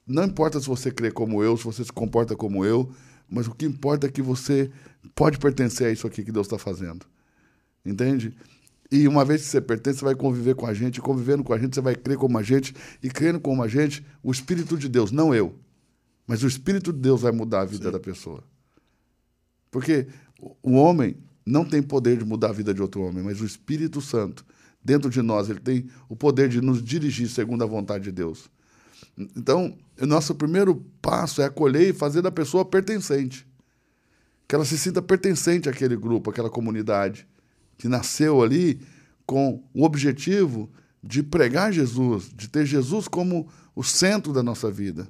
não importa se você crê como eu, se você se comporta como eu, mas o que importa é que você pode pertencer a isso aqui que Deus está fazendo. Entende? E uma vez que você pertence, você vai conviver com a gente, e convivendo com a gente, você vai crer como a gente, e crendo como a gente, o Espírito de Deus, não eu, mas o Espírito de Deus vai mudar a vida Sim. da pessoa. Porque o homem não tem poder de mudar a vida de outro homem, mas o Espírito Santo dentro de nós, ele tem o poder de nos dirigir segundo a vontade de Deus. Então, o nosso primeiro passo é acolher e fazer da pessoa pertencente. Que ela se sinta pertencente àquele grupo, àquela comunidade, que nasceu ali com o objetivo de pregar Jesus, de ter Jesus como o centro da nossa vida.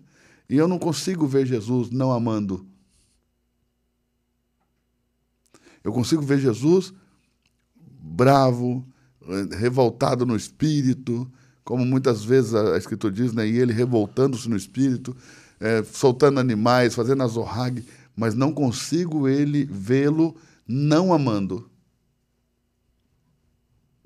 E eu não consigo ver Jesus não amando. Eu consigo ver Jesus bravo, revoltado no espírito, como muitas vezes a, Escritura diz, né? e ele revoltando-se no espírito, é, soltando animais, fazendo azorrague, mas não consigo ele vê-lo não amando.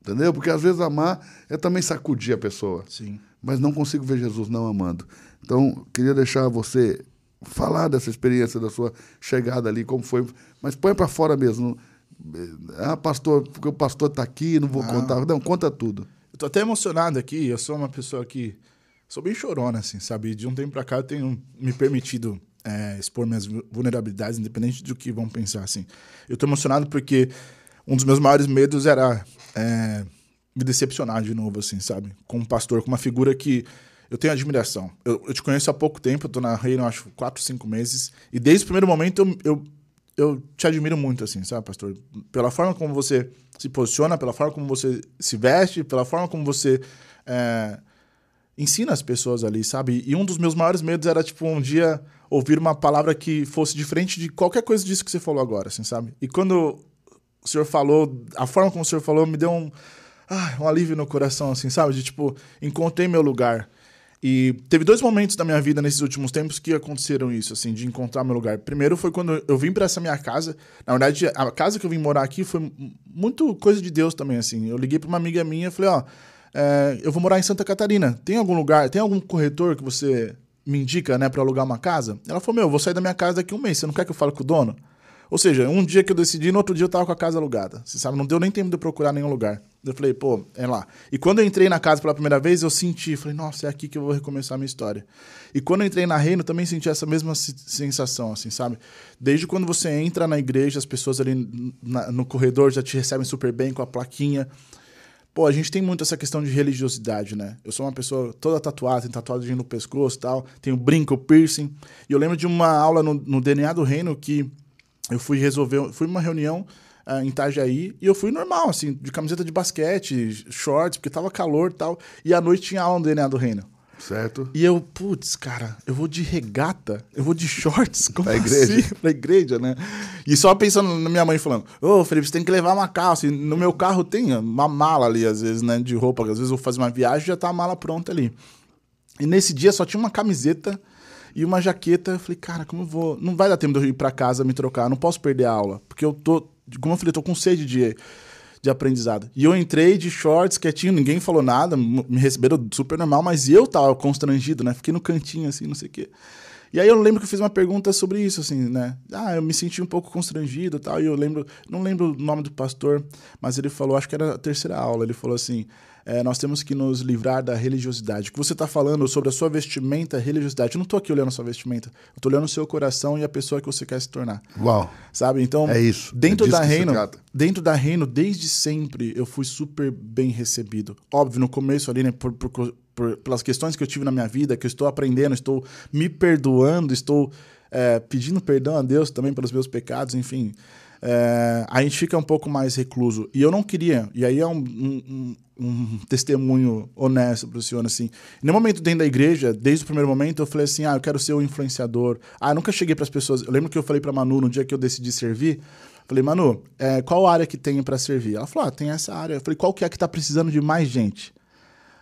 Entendeu? Porque às vezes amar é também sacudir a pessoa. Sim. Mas não consigo ver Jesus não amando. Então, queria deixar você falar dessa experiência da sua chegada ali, como foi. Mas põe para fora mesmo. Ah, pastor, porque o pastor está aqui, não vou ah. contar. Não, conta tudo. Eu tô até emocionado aqui. Eu sou uma pessoa que. Sou bem chorona, assim, sabe? De um tempo para cá eu tenho me permitido é, expor minhas vulnerabilidades, independente do que vão pensar, assim. Eu tô emocionado porque um dos meus maiores medos era é, me decepcionar de novo, assim, sabe? Com um pastor, com uma figura que eu tenho admiração. Eu, eu te conheço há pouco tempo, eu tô na Reino, acho, quatro, cinco meses, e desde o primeiro momento eu, eu eu te admiro muito, assim, sabe, pastor? Pela forma como você se posiciona, pela forma como você se veste, pela forma como você é, ensina as pessoas ali, sabe? E um dos meus maiores medos era, tipo, um dia ouvir uma palavra que fosse diferente de qualquer coisa disso que você falou agora, assim, sabe? E quando o senhor falou, a forma como o senhor falou me deu um, ah, um alívio no coração, assim, sabe? De, tipo, encontrei meu lugar. E teve dois momentos da minha vida nesses últimos tempos que aconteceram isso, assim, de encontrar meu lugar. Primeiro foi quando eu vim para essa minha casa. Na verdade, a casa que eu vim morar aqui foi muito coisa de Deus também, assim. Eu liguei para uma amiga minha e falei, ó, é, eu vou morar em Santa Catarina. Tem algum lugar, tem algum corretor que você me indica, né, para alugar uma casa? Ela falou, meu, eu vou sair da minha casa daqui um mês. Você não quer que eu fale com o dono? Ou seja, um dia que eu decidi, no outro dia eu tava com a casa alugada. Você sabe, não deu nem tempo de eu procurar nenhum lugar. Eu falei, pô, é lá. E quando eu entrei na casa pela primeira vez, eu senti, falei, nossa, é aqui que eu vou recomeçar a minha história. E quando eu entrei na Reino, também senti essa mesma sensação, assim, sabe? Desde quando você entra na igreja, as pessoas ali na, no corredor já te recebem super bem com a plaquinha. Pô, a gente tem muito essa questão de religiosidade, né? Eu sou uma pessoa toda tatuada, tem tatuagem no pescoço e tal, tenho brinco, piercing. E eu lembro de uma aula no, no DNA do Reino que eu fui resolver, fui uma reunião uh, em Itajaí e eu fui normal, assim, de camiseta de basquete, shorts, porque tava calor e tal. E à noite tinha aula no DNA do Reino. Certo. E eu, putz, cara, eu vou de regata, eu vou de shorts, como pra igreja. assim? Pra igreja, né? E só pensando na minha mãe falando, ô, oh, Felipe, você tem que levar uma calça. E no meu carro tem uma mala ali, às vezes, né, de roupa. Às vezes eu vou fazer uma viagem e já tá a mala pronta ali. E nesse dia só tinha uma camiseta e uma jaqueta. Eu falei, cara, como eu vou. Não vai dar tempo de eu ir para casa me trocar, não posso perder a aula. Porque eu tô, como eu falei, eu tô com sede de, de aprendizado. E eu entrei de shorts, quietinho, ninguém falou nada, me receberam super normal, mas eu tava constrangido, né? Fiquei no cantinho, assim, não sei o quê. E aí eu lembro que eu fiz uma pergunta sobre isso, assim, né? Ah, eu me senti um pouco constrangido tal. E eu lembro, não lembro o nome do pastor, mas ele falou, acho que era a terceira aula, ele falou assim: é, nós temos que nos livrar da religiosidade. O que você está falando sobre a sua vestimenta, religiosidade. Eu não estou aqui olhando a sua vestimenta. Eu estou olhando o seu coração e a pessoa que você quer se tornar. Uau. Sabe? Então, é isso. Dentro é da Reino, dentro da Reino, desde sempre eu fui super bem recebido. Óbvio, no começo ali, né, por, por, por, pelas questões que eu tive na minha vida, que eu estou aprendendo, estou me perdoando, estou é, pedindo perdão a Deus também pelos meus pecados, enfim é, a gente fica um pouco mais recluso. E eu não queria, e aí é um, um, um testemunho honesto para o senhor, assim. No momento dentro da igreja, desde o primeiro momento, eu falei assim: ah, eu quero ser o um influenciador. Ah, nunca cheguei para as pessoas. Eu lembro que eu falei para Manu no dia que eu decidi servir. Falei, Manu, é, qual área que tem para servir? Ela falou, ah, tem essa área. Eu falei, qual que é que tá precisando de mais gente?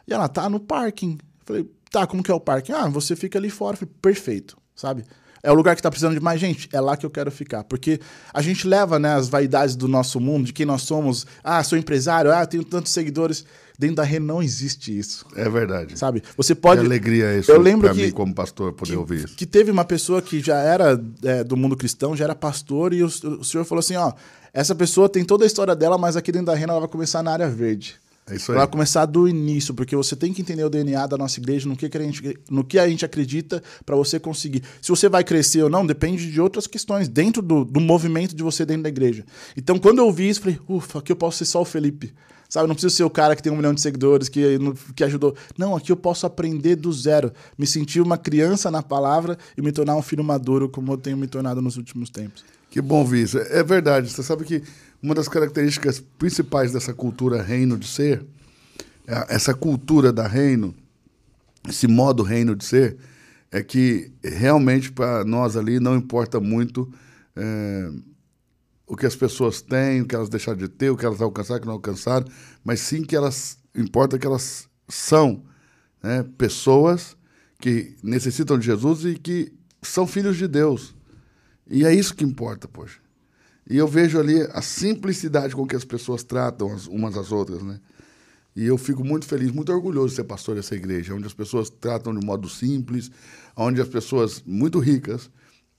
E ela, tá no parking. Eu falei, tá, como que é o parking? Ah, você fica ali fora. Eu falei, perfeito, sabe? É o lugar que está precisando de mais gente. É lá que eu quero ficar. Porque a gente leva né, as vaidades do nosso mundo, de quem nós somos. Ah, sou empresário, ah, tenho tantos seguidores. Dentro da rede não existe isso. É verdade. Sabe? Você pode. Que alegria isso eu lembro que, mim, como pastor, poder que, ouvir isso. Que teve uma pessoa que já era é, do mundo cristão, já era pastor, e o, o senhor falou assim: ó, essa pessoa tem toda a história dela, mas aqui dentro da renda ela vai começar na área verde. É isso aí. Vai começar do início, porque você tem que entender o DNA da nossa igreja, no que, que a, gente, no que a gente acredita, para você conseguir. Se você vai crescer ou não, depende de outras questões, dentro do, do movimento de você dentro da igreja. Então, quando eu vi isso, falei, ufa, aqui eu posso ser só o Felipe. Sabe, não preciso ser o cara que tem um milhão de seguidores, que, que ajudou. Não, aqui eu posso aprender do zero. Me sentir uma criança na palavra e me tornar um filho maduro, como eu tenho me tornado nos últimos tempos. Que bom isso. É verdade. Você sabe que uma das características principais dessa cultura reino de ser, é essa cultura da reino, esse modo reino de ser, é que realmente para nós ali não importa muito é, o que as pessoas têm, o que elas deixaram de ter, o que elas alcançaram, o que não alcançaram, mas sim que elas importa que elas são né, pessoas que necessitam de Jesus e que são filhos de Deus. E é isso que importa, poxa. E eu vejo ali a simplicidade com que as pessoas tratam as, umas às outras, né? E eu fico muito feliz, muito orgulhoso de ser pastor dessa igreja, onde as pessoas tratam de modo simples, onde as pessoas muito ricas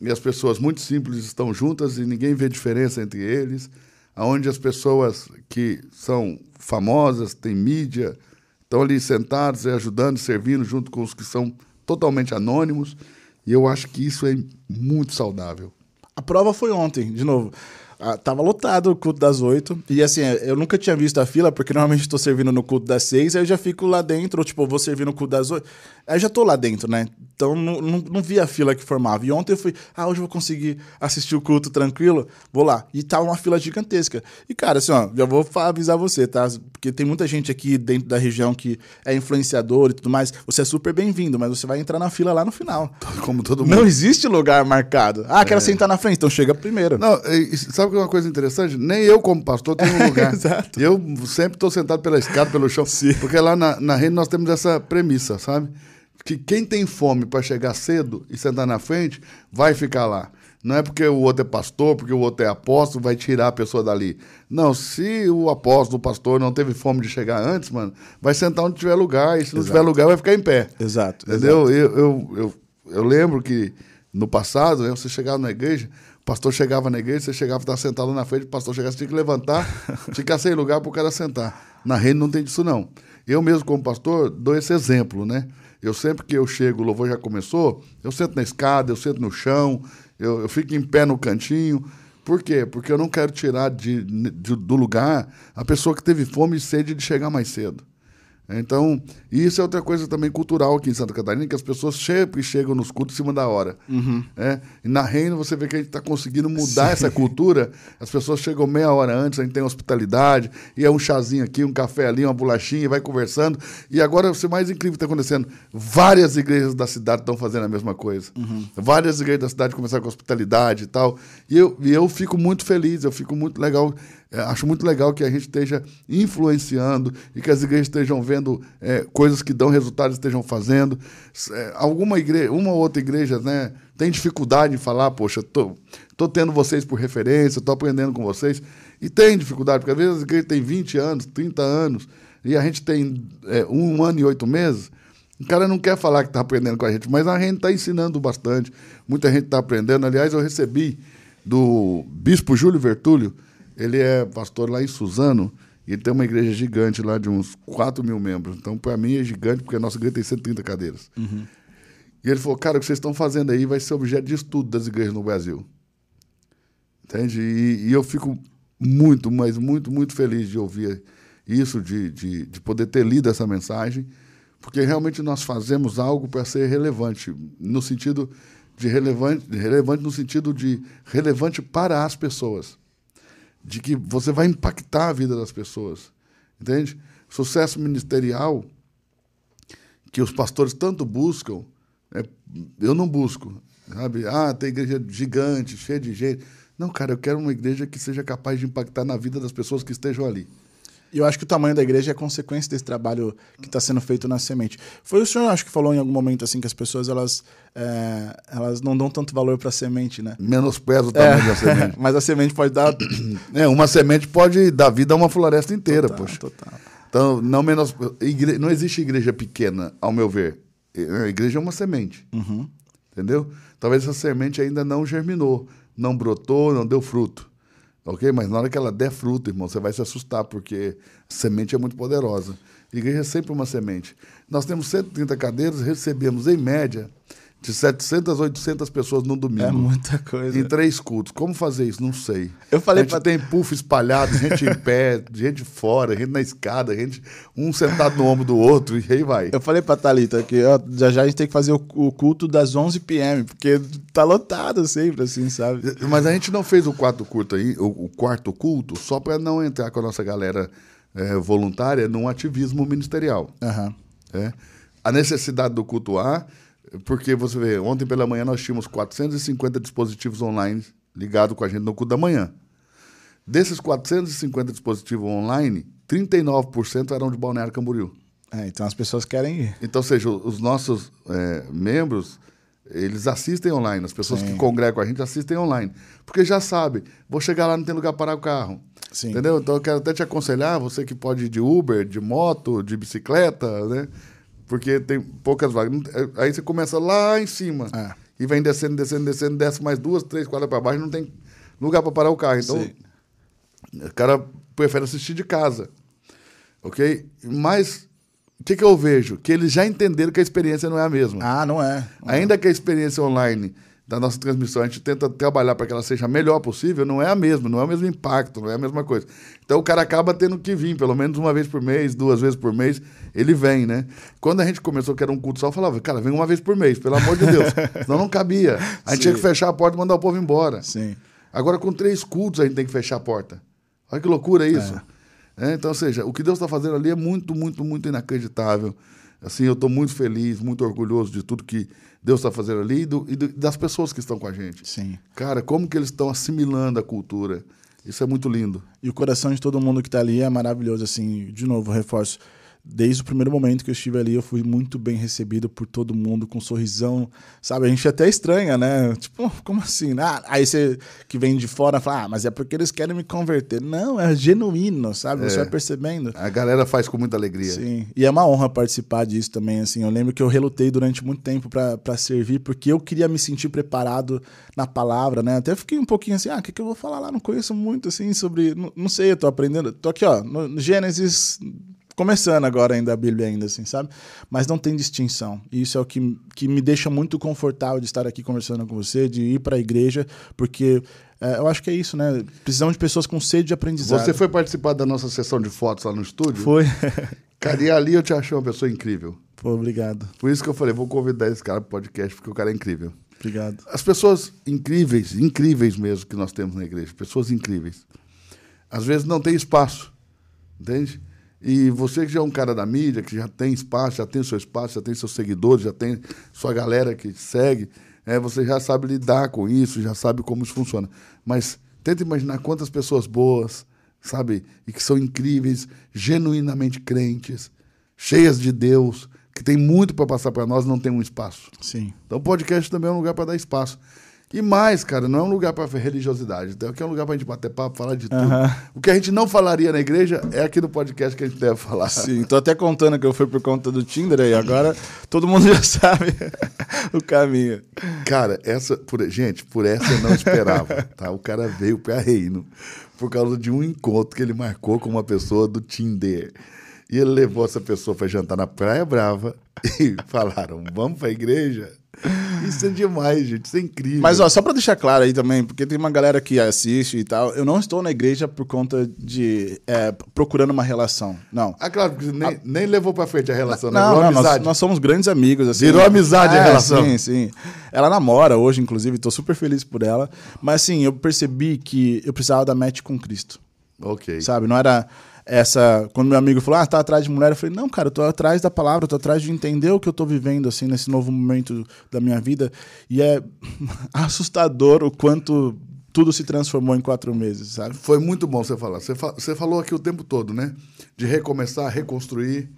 e as pessoas muito simples estão juntas e ninguém vê diferença entre eles, onde as pessoas que são famosas, têm mídia, estão ali sentados ajudando, servindo junto com os que são totalmente anônimos. E eu acho que isso é muito saudável. A prova foi ontem, de novo. Ah, tava lotado o culto das oito. E assim, eu nunca tinha visto a fila, porque normalmente estou servindo no culto das seis, aí eu já fico lá dentro, ou tipo, vou servir no culto das oito. Aí já tô lá dentro, né? Então não, não, não vi a fila que formava. E ontem eu fui, ah, hoje eu vou conseguir assistir o culto tranquilo, vou lá. E tava uma fila gigantesca. E cara, assim, ó, já vou avisar você, tá? Porque tem muita gente aqui dentro da região que é influenciador e tudo mais. Você é super bem-vindo, mas você vai entrar na fila lá no final. Como todo mundo. Não existe lugar marcado. Ah, quero é. sentar na frente, então chega primeiro. Não, sabe que é uma coisa interessante? Nem eu, como pastor, tenho um lugar. Exato. Eu sempre estou sentado pela escada, pelo chão. Sim. Porque lá na, na rede nós temos essa premissa, sabe? que quem tem fome para chegar cedo e sentar na frente vai ficar lá. Não é porque o outro é pastor, porque o outro é apóstolo, vai tirar a pessoa dali. Não, se o apóstolo, o pastor, não teve fome de chegar antes, mano, vai sentar onde tiver lugar, e se não tiver lugar, vai ficar em pé. Exato. Entendeu? Exato. Eu, eu, eu, eu, lembro que no passado, né, você chegava na igreja, o pastor chegava na igreja, você chegava, estava sentado na frente, o pastor chegava, você tinha que levantar, ficar sem lugar para o cara sentar. Na rede não tem disso, não. Eu mesmo, como pastor, dou esse exemplo, né? Eu sempre que eu chego, o louvor já começou, eu sento na escada, eu sento no chão, eu, eu fico em pé no cantinho. Por quê? Porque eu não quero tirar de, de, do lugar a pessoa que teve fome e sede de chegar mais cedo. Então, isso é outra coisa também cultural aqui em Santa Catarina, que as pessoas sempre chegam nos cultos em cima da hora. Uhum. É? E na Reino você vê que a gente está conseguindo mudar Sim. essa cultura. As pessoas chegam meia hora antes, a gente tem hospitalidade, e é um chazinho aqui, um café ali, uma bolachinha, e vai conversando. E agora, o mais incrível que está acontecendo, várias igrejas da cidade estão fazendo a mesma coisa. Uhum. Várias igrejas da cidade começaram com hospitalidade e tal. E eu, e eu fico muito feliz, eu fico muito legal é, acho muito legal que a gente esteja influenciando e que as igrejas estejam vendo é, coisas que dão resultados, estejam fazendo. É, alguma igreja, uma ou outra igreja, né, tem dificuldade em falar, poxa, tô, tô tendo vocês por referência, tô aprendendo com vocês. E tem dificuldade, porque às vezes a igreja tem 20 anos, 30 anos, e a gente tem é, um ano e oito meses. O cara não quer falar que está aprendendo com a gente, mas a gente está ensinando bastante. Muita gente está aprendendo. Aliás, eu recebi do bispo Júlio Vertúlio, ele é pastor lá em Suzano e ele tem uma igreja gigante lá de uns 4 mil membros. Então, para mim, é gigante, porque a nossa igreja tem 130 cadeiras. Uhum. E ele falou, cara, o que vocês estão fazendo aí vai ser objeto de estudo das igrejas no Brasil. Entende? E, e eu fico muito, mas muito, muito feliz de ouvir isso, de, de, de poder ter lido essa mensagem, porque realmente nós fazemos algo para ser relevante, no sentido de relevante, relevante no sentido de relevante para as pessoas de que você vai impactar a vida das pessoas. Entende? Sucesso ministerial que os pastores tanto buscam, é, eu não busco. Sabe? Ah, tem igreja gigante, cheia de gente. Não, cara, eu quero uma igreja que seja capaz de impactar na vida das pessoas que estejam ali. E eu acho que o tamanho da igreja é consequência desse trabalho que está sendo feito na semente. Foi o senhor, acho que falou em algum momento assim que as pessoas elas, é, elas não dão tanto valor para a semente, né? Menospreza o tamanho é, da semente. mas a semente pode dar. É, uma semente pode dar vida a uma floresta inteira, total, poxa. Total. Então, não, menos, igre... não existe igreja pequena, ao meu ver. A igreja é uma semente. Uhum. Entendeu? Talvez essa semente ainda não germinou, não brotou, não deu fruto. Ok? Mas na hora que ela der fruto, irmão, você vai se assustar, porque semente é muito poderosa. A igreja é sempre uma semente. Nós temos 130 cadeiras, recebemos, em média, de 700, 800 pessoas no domingo. É muita coisa. Em três cultos. Como fazer isso? Não sei. Eu falei a gente pra- tem puff espalhado, gente em pé, gente fora, gente na escada, gente um sentado no ombro do outro e aí vai. Eu falei pra Thalita que ó, já já a gente tem que fazer o, o culto das 11 p.m., porque tá lotado sempre, assim, sabe? Mas a gente não fez o quarto culto aí, o, o quarto culto, só para não entrar com a nossa galera eh, voluntária num ativismo ministerial. Aham. né? A necessidade do culto A, porque você vê, ontem pela manhã nós tínhamos 450 dispositivos online ligados com a gente no culto da manhã. Desses 450 dispositivos online, 39% eram de Balneário Camboriú. É, então as pessoas querem ir. Então, ou seja, os nossos eh, membros, eles assistem online. As pessoas que congregam com a gente assistem online. Porque já sabe, vou chegar lá, não tem lugar para parar o carro. Sim. Entendeu? Então, eu quero até te aconselhar, você que pode ir de Uber, de moto, de bicicleta, né? Porque tem poucas vagas. Não- eh, Aí você começa lá em cima. É. E vem descendo, descendo, descendo, desce mais duas, três quadras para baixo, não tem lugar para parar o carro. Então, Sim. o cara prefere assistir de casa. Ok? Mas o que, que eu vejo? Que eles já entenderam que a experiência não é a mesma. Ah, não é. Ainda que a experiência online da nossa transmissão, a gente tenta trabalhar para que ela seja a melhor possível, não é a mesma, não é o mesmo impacto, não é a mesma coisa. Então o cara acaba tendo que vir, pelo menos uma vez por mês, duas vezes por mês, ele vem, né? Quando a gente começou, que era um culto só, eu falava, cara, vem uma vez por mês, pelo amor de Deus. Senão não cabia. A gente Sim. tinha que fechar a porta e mandar o povo embora. Sim. Agora, com três cultos, a gente tem que fechar a porta. Olha que loucura isso. É, então, ou seja, o que Deus está fazendo ali é muito, muito, muito inacreditável. Assim, eu estou muito feliz, muito orgulhoso de tudo que Deus está fazendo ali e, do- e do- das pessoas que estão com a gente. Sim. Cara, como que eles estão assimilando a cultura? Isso é muito lindo. E o coração de todo mundo que tá ali é maravilhoso, assim, de novo, reforço. Desde o primeiro momento que eu estive ali, eu fui muito bem recebido por todo mundo, com um sorrisão, sabe? A gente até estranha, né? Tipo, como assim? Ah, aí você que vem de fora fala, ah, mas é porque eles querem me converter. Não, é genuíno, sabe? Você vai percebendo. A galera faz com muita alegria. Sim, e é uma honra participar disso também, assim, eu lembro que eu relutei durante muito tempo para servir, porque eu queria me sentir preparado na palavra, né, até fiquei um pouquinho assim, ah, o que, que eu vou falar lá, não conheço muito, assim, sobre, não, não sei, eu tô aprendendo, tô aqui, ó, no no Gênesis, começando agora ainda a Bíblia ainda, assim, sabe, mas não tem distinção, e isso é o que, que me deixa muito confortável de estar aqui conversando com você, de ir para a igreja, porque é, eu acho que é isso, né, precisamos de pessoas com sede de aprendizado. Você foi participar da nossa sessão de fotos lá no estúdio? Foi. Cara, e ali eu te achei uma pessoa incrível. Pô, obrigado, Por isso que eu falei, vou convidar esse cara pro podcast, porque o cara é incrível. obrigado. As pessoas incríveis, incríveis mesmo que nós temos na igreja, pessoas incríveis, às vezes não tem espaço, entende? E você que já é um cara da mídia, que já tem espaço, já tem seu espaço, já tem seus seguidores, já tem sua galera que te segue, é, você já sabe lidar com isso, já sabe como isso funciona. Mas tenta imaginar quantas pessoas boas, sabe, e que são incríveis, genuinamente crentes, cheias de Deus, que tem muito para passar para nós, não tem um espaço. Sim. Então, o podcast também é um lugar para dar espaço. E mais, cara, não é um lugar para religiosidade. Então, aqui é um lugar para a gente bater papo, falar de tudo. O que a gente não falaria na igreja é aqui no podcast que a gente deve falar. Sim, tô até contando que eu fui por conta do Tinder aí, agora todo mundo já sabe o caminho. Cara, essa, por, gente, por essa eu não esperava. tá? O cara veio para reino por causa de um encontro que ele marcou com uma pessoa do Tinder. E ele levou essa pessoa para jantar na Praia Brava e falaram: vamos para a igreja? Isso é demais, gente. Isso é incrível. Mas ó, só pra deixar claro aí também, porque tem uma galera que assiste e tal, eu não estou na igreja por conta de é, procurando uma relação. Não. Ah, claro, porque nem, nem levou para frente a relação, né? Não, não, nós, nós somos grandes amigos. Assim, Virou amizade a É, relação. Sim, sim. Ela namora hoje, inclusive, tô super feliz por ela. Mas assim, eu percebi que eu precisava da match com Cristo. Ok. Sabe? Não era essa. Quando meu amigo falou, ah, tá atrás de mulher, eu falei, não, cara, eu tô atrás da palavra, eu tô atrás de entender o que eu tô vivendo, assim, nesse novo momento da minha vida. E é assustador o quanto tudo se transformou em quatro meses, sabe? Foi muito bom você falar. Você, fa- você falou aqui o tempo todo, né? De recomeçar, reconstruir.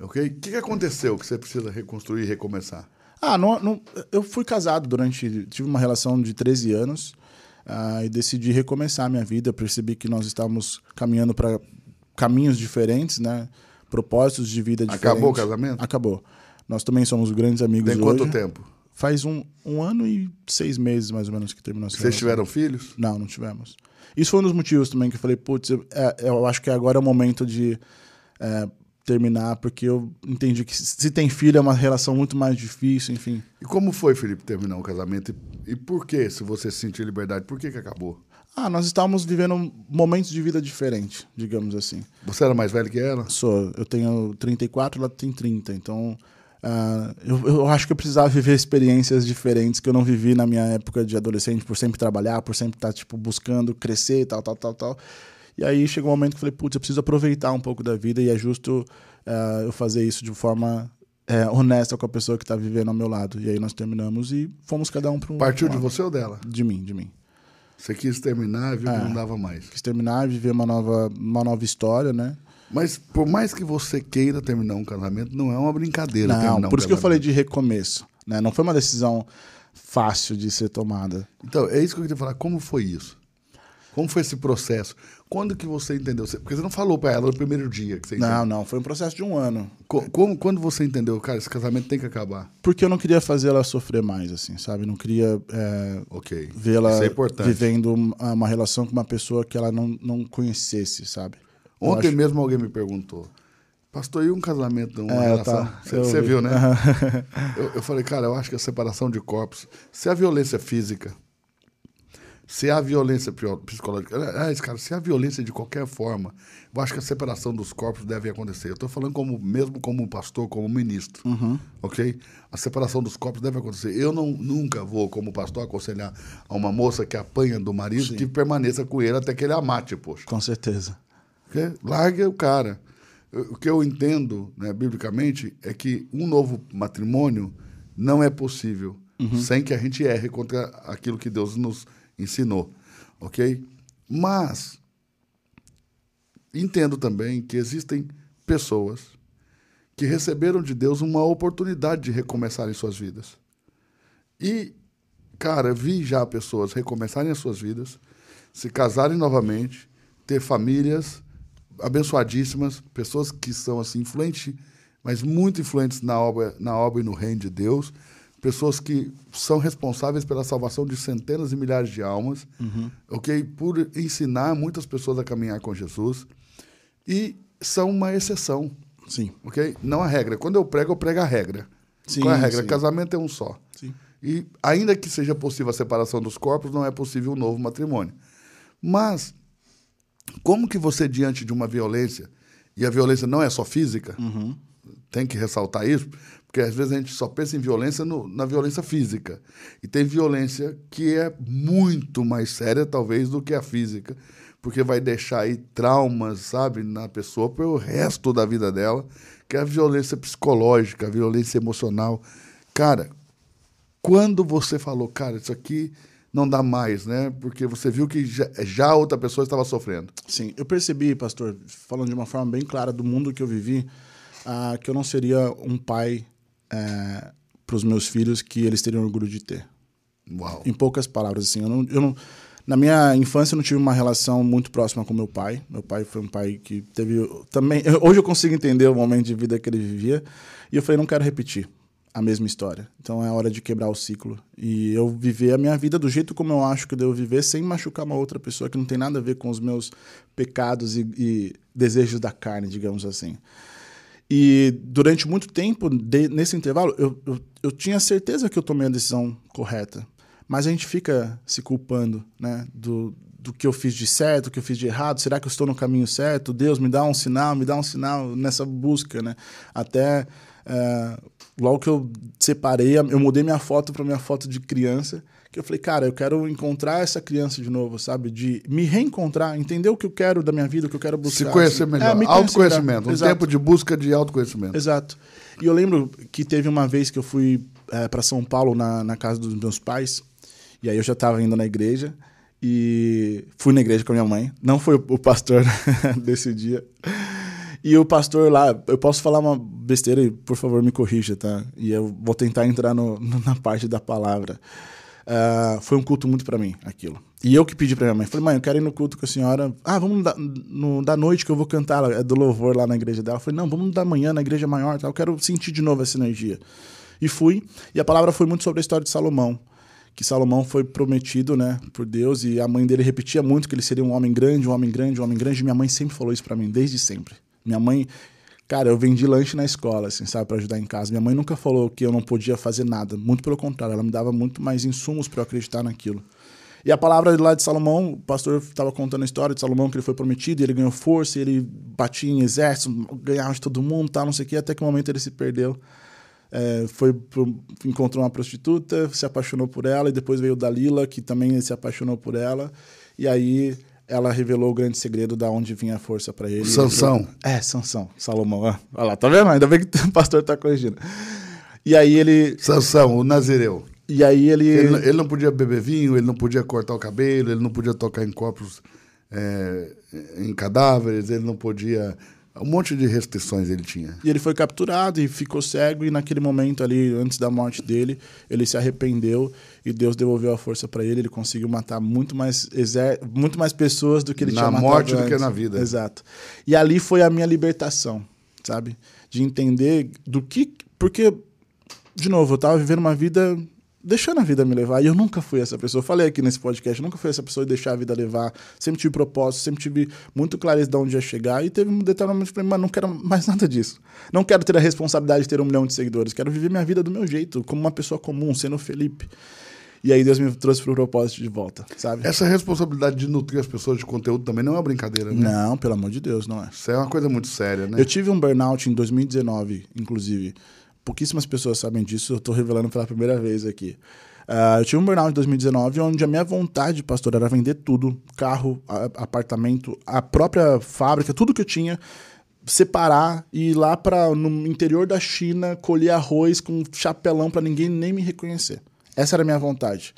Ok? O que, que aconteceu que você precisa reconstruir e recomeçar? Ah, não, não- eu fui casado durante. Tive uma relação de 13 anos ah, e decidi recomeçar a minha vida. Percebi que nós estávamos caminhando para caminhos diferentes, né? Propósitos de vida diferentes. Acabou o casamento? Acabou. Nós também somos grandes amigos Tem hoje. quanto tempo? Faz um, um ano e seis meses, mais ou menos, que terminou essa Vocês tiveram filhos? Não, não tivemos. Isso foi um dos motivos também que eu falei, putz, eu, é, eu acho que agora é o momento de é, terminar, porque eu entendi que se tem filho é uma relação muito mais difícil, enfim. E como foi, Felipe, terminar o casamento? E, e por que, se você sentiu liberdade, por que, que acabou? Ah, nós estávamos vivendo momentos de vida diferentes, digamos assim. Você era mais velho que ela? Sou. Eu tenho 34, ela tem 30. Então, uh, eu, eu, acho que eu precisava viver experiências diferentes que eu não vivi na minha época de adolescente, por sempre trabalhar, por sempre estar, tipo, buscando crescer e tal, tal, tal, tal. E aí chegou um momento que eu falei, putz, eu preciso aproveitar um pouco da vida e é justo uh, eu fazer isso de forma é, honesta com a pessoa que está vivendo ao meu lado. E aí nós terminamos e fomos cada um para um. Partiu de você ou dela? De mim, de mim. Você quis terminar, viu é, não dava mais. Quis terminar, viver uma nova, uma nova história, né? Mas por mais que você queira terminar um casamento, não é uma brincadeira. Não, um por isso que eu falei de recomeço. Né? Não foi uma decisão fácil de ser tomada. Então, é isso que eu queria falar. Como foi isso? Como foi esse processo? Quando que você entendeu? Porque você não falou para ela no primeiro dia que você entendeu. Não, não. Foi um processo de um ano. Como, quando você entendeu, cara, esse casamento tem que acabar? Porque eu não queria fazer ela sofrer mais, assim, sabe? Não queria é, okay. vê-la é vivendo uma relação com uma pessoa que ela não, não conhecesse, sabe? Ontem acho... mesmo alguém me perguntou. Pastor, e um casamento, uma é, relação? Tá. Você viu, né? eu, eu falei, cara, eu acho que a separação de corpos, se a violência física se há violência psicológica, é, cara, se há violência de qualquer forma, eu acho que a separação dos corpos deve acontecer. Eu estou falando como, mesmo como pastor, como ministro, uhum. ok? A separação dos corpos deve acontecer. Eu não, nunca vou, como pastor, aconselhar a uma moça que apanha do marido Sim. que permaneça com ele até que ele a mate, poxa. Com certeza. Okay? Largue o cara. O que eu entendo, né, biblicamente, é que um novo matrimônio não é possível uhum. sem que a gente erre contra aquilo que Deus nos ensinou, ok? Mas entendo também que existem pessoas que receberam de Deus uma oportunidade de recomeçarem suas vidas. E, cara, vi já pessoas recomeçarem as suas vidas, se casarem novamente, ter famílias abençoadíssimas, pessoas que são assim influentes, mas muito influentes na obra, na obra e no reino de Deus, pessoas que são responsáveis pela salvação de centenas e milhares de almas, uhum. ok? Por ensinar muitas pessoas a caminhar com Jesus. E são uma exceção. Sim. Ok? Não a regra. Quando eu prego, eu prego a regra. Sim, Qual é a regra? Sim. Casamento é um só. Sim. E ainda que seja possível a separação dos corpos, não é possível um novo matrimônio. Mas, como que você, diante de uma violência, e a violência não é só física, uhum. Tem que ressaltar isso, porque às vezes a gente só pensa em violência no, na violência física. E tem violência que é muito mais séria, talvez, do que a física, porque vai deixar aí traumas, sabe, na pessoa pelo resto da vida dela, que é a violência psicológica, a violência emocional. Cara, quando você falou, cara, isso aqui não dá mais, né? Porque você viu que já, já outra pessoa estava sofrendo. Sim, eu percebi, pastor, falando de uma forma bem clara do mundo que eu vivi, uh, que eu não seria um pai é, para os meus filhos que eles teriam orgulho de ter. Uau. Em poucas palavras, assim, eu não, eu não, na minha infância eu não tive uma relação muito próxima com meu pai. Meu pai foi um pai que teve também. Hoje eu consigo entender o momento de vida que ele vivia e eu falei não quero repetir a mesma história. Então é hora de quebrar o ciclo e eu viver a minha vida do jeito como eu acho que eu devo viver, sem machucar uma outra pessoa que não tem nada a ver com os meus pecados e, e desejos da carne, digamos assim. E durante muito tempo, de, nesse intervalo, eu, eu, eu, tinha certeza que eu tomei a decisão correta. Mas a gente fica se culpando né, do, do que eu fiz de certo, do que eu fiz de errado. Será que eu estou no caminho certo? Deus, me dá um sinal, me dá um sinal nessa busca. Né? Até é, logo que eu separei, eu mudei minha foto para minha foto de criança que eu falei, cara, eu quero encontrar essa criança de novo, sabe? De me reencontrar, entender o que eu quero da minha vida, o que eu quero buscar. Se conhecer assim. melhor. É, autoconhecimento. Um Exato. tempo de busca de autoconhecimento. Exato. E eu lembro que teve uma vez que eu fui é, para São Paulo, na, na casa dos meus pais, e aí eu já estava indo na igreja, e fui na igreja com a minha mãe. Não foi o pastor desse dia. E o pastor lá, eu posso falar uma besteira e por favor me corrija, tá? E eu vou tentar entrar no, na parte da palavra. Uh, foi um culto muito para mim, aquilo. E eu que pedi pra minha mãe, falei, mãe, eu quero ir no culto com a senhora. Ah, vamos da, no, da noite que eu vou cantar, é do louvor lá na igreja dela. Falei, não, vamos da manhã na igreja maior, tá? eu quero sentir de novo essa energia. E fui, e a palavra foi muito sobre a história de Salomão. Que Salomão foi prometido, né, por Deus, e a mãe dele repetia muito que ele seria um homem grande, um homem grande, um homem grande. E minha mãe sempre falou isso para mim, desde sempre. Minha mãe Cara, eu vendi lanche na escola, assim, sabe, para ajudar em casa. Minha mãe nunca falou que eu não podia fazer nada. Muito pelo contrário, ela me dava muito mais insumos para eu acreditar naquilo. E a palavra lá de Salomão, o pastor estava contando a história de Salomão, que ele foi prometido, e ele ganhou força, e ele batia em exército, ganhava de todo mundo, tal, não sei o quê, até que um momento ele se perdeu. É, foi pro, encontrou uma prostituta, se apaixonou por ela, e depois veio Dalila, que também se apaixonou por ela. E aí ela revelou o grande segredo da onde vinha a força para ele. Sansão. É, Sansão, Salomão. Olha lá, tá vendo? Ainda bem que o pastor tá corrigindo. E aí ele. Sansão, o Nazireu. E aí ele... ele. Ele não podia beber vinho, ele não podia cortar o cabelo, ele não podia tocar em corpos, é, em cadáveres, ele não podia um monte de restrições ele tinha. E ele foi capturado e ficou cego, e naquele momento ali, antes da morte dele, ele se arrependeu e Deus devolveu a força para ele. Ele conseguiu matar muito mais, exer... muito mais pessoas do que ele na tinha matado. Na morte antes. do que na vida. Exato. E ali foi a minha libertação, sabe? De entender do que. Porque, de novo, eu estava vivendo uma vida deixando a vida me levar. E eu nunca fui essa pessoa. Eu falei aqui nesse podcast, nunca fui essa pessoa de deixar a vida levar. Sempre tive propósito, sempre tive muito clareza de onde ia chegar. E teve um determinado para mim, mas não quero mais nada disso. Não quero ter a responsabilidade de ter um milhão de seguidores. Quero viver minha vida do meu jeito, como uma pessoa comum, sendo Felipe. E aí Deus me trouxe para o propósito de volta, sabe? Essa responsabilidade de nutrir as pessoas de conteúdo também não é uma brincadeira, né? Não, pelo amor de Deus, não é. Isso é uma coisa muito séria, né? Eu tive um burnout em 2019, inclusive. Pouquíssimas pessoas sabem disso, eu estou revelando pela primeira vez aqui. Uh, eu tive um burnout em 2019, onde a minha vontade, pastor, era vender tudo: carro, apartamento, a própria fábrica, tudo que eu tinha, separar e ir lá para no interior da China colher arroz com chapelão para ninguém nem me reconhecer. Essa era a minha vontade.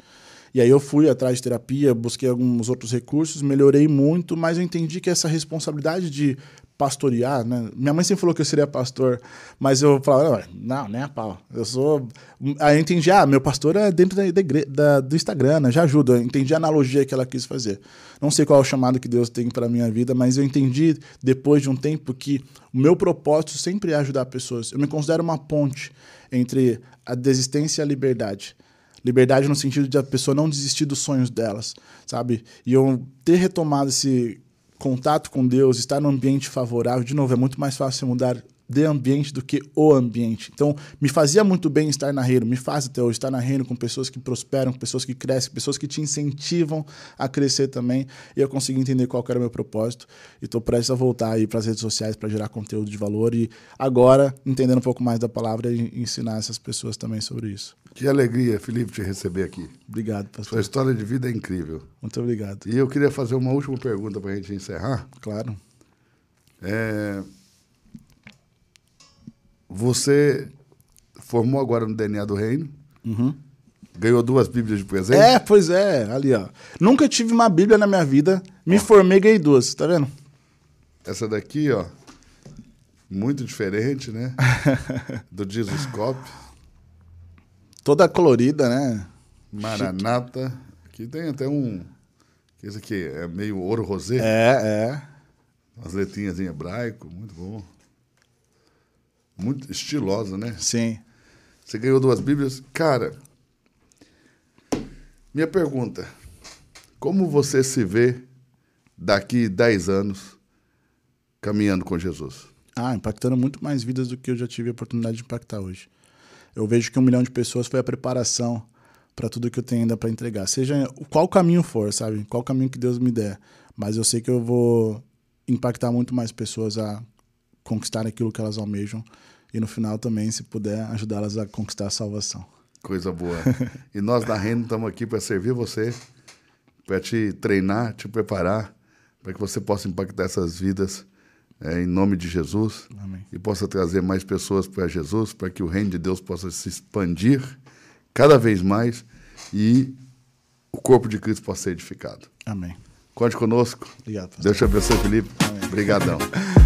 E aí eu fui atrás de terapia, busquei alguns outros recursos, melhorei muito, mas eu entendi que essa responsabilidade de pastorear, né? Minha mãe sempre falou que eu seria pastor, mas eu falava, não, nem a pau. Eu sou. Aí eu entendi, ah, meu pastor é dentro da, da, do Instagram, né? Já ajuda. Eu entendi a analogia que ela quis fazer. Não sei qual é o chamado que Deus tem para minha vida, mas eu entendi depois de um tempo que o meu propósito sempre é ajudar pessoas. Eu me considero uma ponte entre a desistência e a liberdade. Liberdade no sentido de a pessoa não desistir dos sonhos delas, sabe? E eu ter retomado esse contato com Deus, estar num ambiente favorável, de novo, é muito mais fácil mudar de ambiente do que o ambiente. Então, me fazia muito bem estar na reino, me faz até hoje estar na reino com pessoas que prosperam, com pessoas que crescem, pessoas que te incentivam a crescer também. E eu consegui entender qual era o meu propósito. E estou prestes a voltar aí para as redes sociais para gerar conteúdo de valor e agora, entendendo um pouco mais da palavra, ensinar essas pessoas também sobre isso. Que alegria, Felipe, te receber aqui. Obrigado, pastor. Sua história de vida é incrível. Muito obrigado. E eu queria fazer uma última pergunta para a gente encerrar. Claro. É, você formou agora no DNA do Reino. Uhum. Ganhou duas Bíblias de presente? É, pois é, ali, ó. Nunca tive uma Bíblia na minha vida. Me formei, ganhei duas, tá vendo? Essa daqui, ó. Muito diferente, né? do Jesus Cop. Toda colorida, né? Maranata. Aqui tem até um. Esse aqui é meio ouro rosé. É, é. As letrinhas em hebraico, muito bom. Muito estilosa, né? Sim. Você ganhou duas Bíblias. Cara, minha pergunta: como você se vê daqui 10 anos caminhando com Jesus? Ah, impactando muito mais vidas do que eu já tive a oportunidade de impactar hoje. Eu vejo que um milhão de pessoas foi a preparação para tudo que eu tenho ainda para entregar. Seja qual caminho for, sabe? Qual caminho que Deus me der. Mas eu sei que eu vou impactar muito mais pessoas a conquistar aquilo que elas almejam e no final também, se puder, ajudá-las a conquistar a salvação. Coisa boa. e nós da Reno estamos aqui para servir você, para te treinar, te preparar, para que você possa impactar essas vidas é, em nome de Jesus Amém. e possa trazer mais pessoas para Jesus, para que o reino de Deus possa se expandir cada vez mais e o corpo de Cristo possa ser edificado. Amém. Conte conosco. Obrigado. Pastor. Deus te abençoe, Felipe. Obrigadão.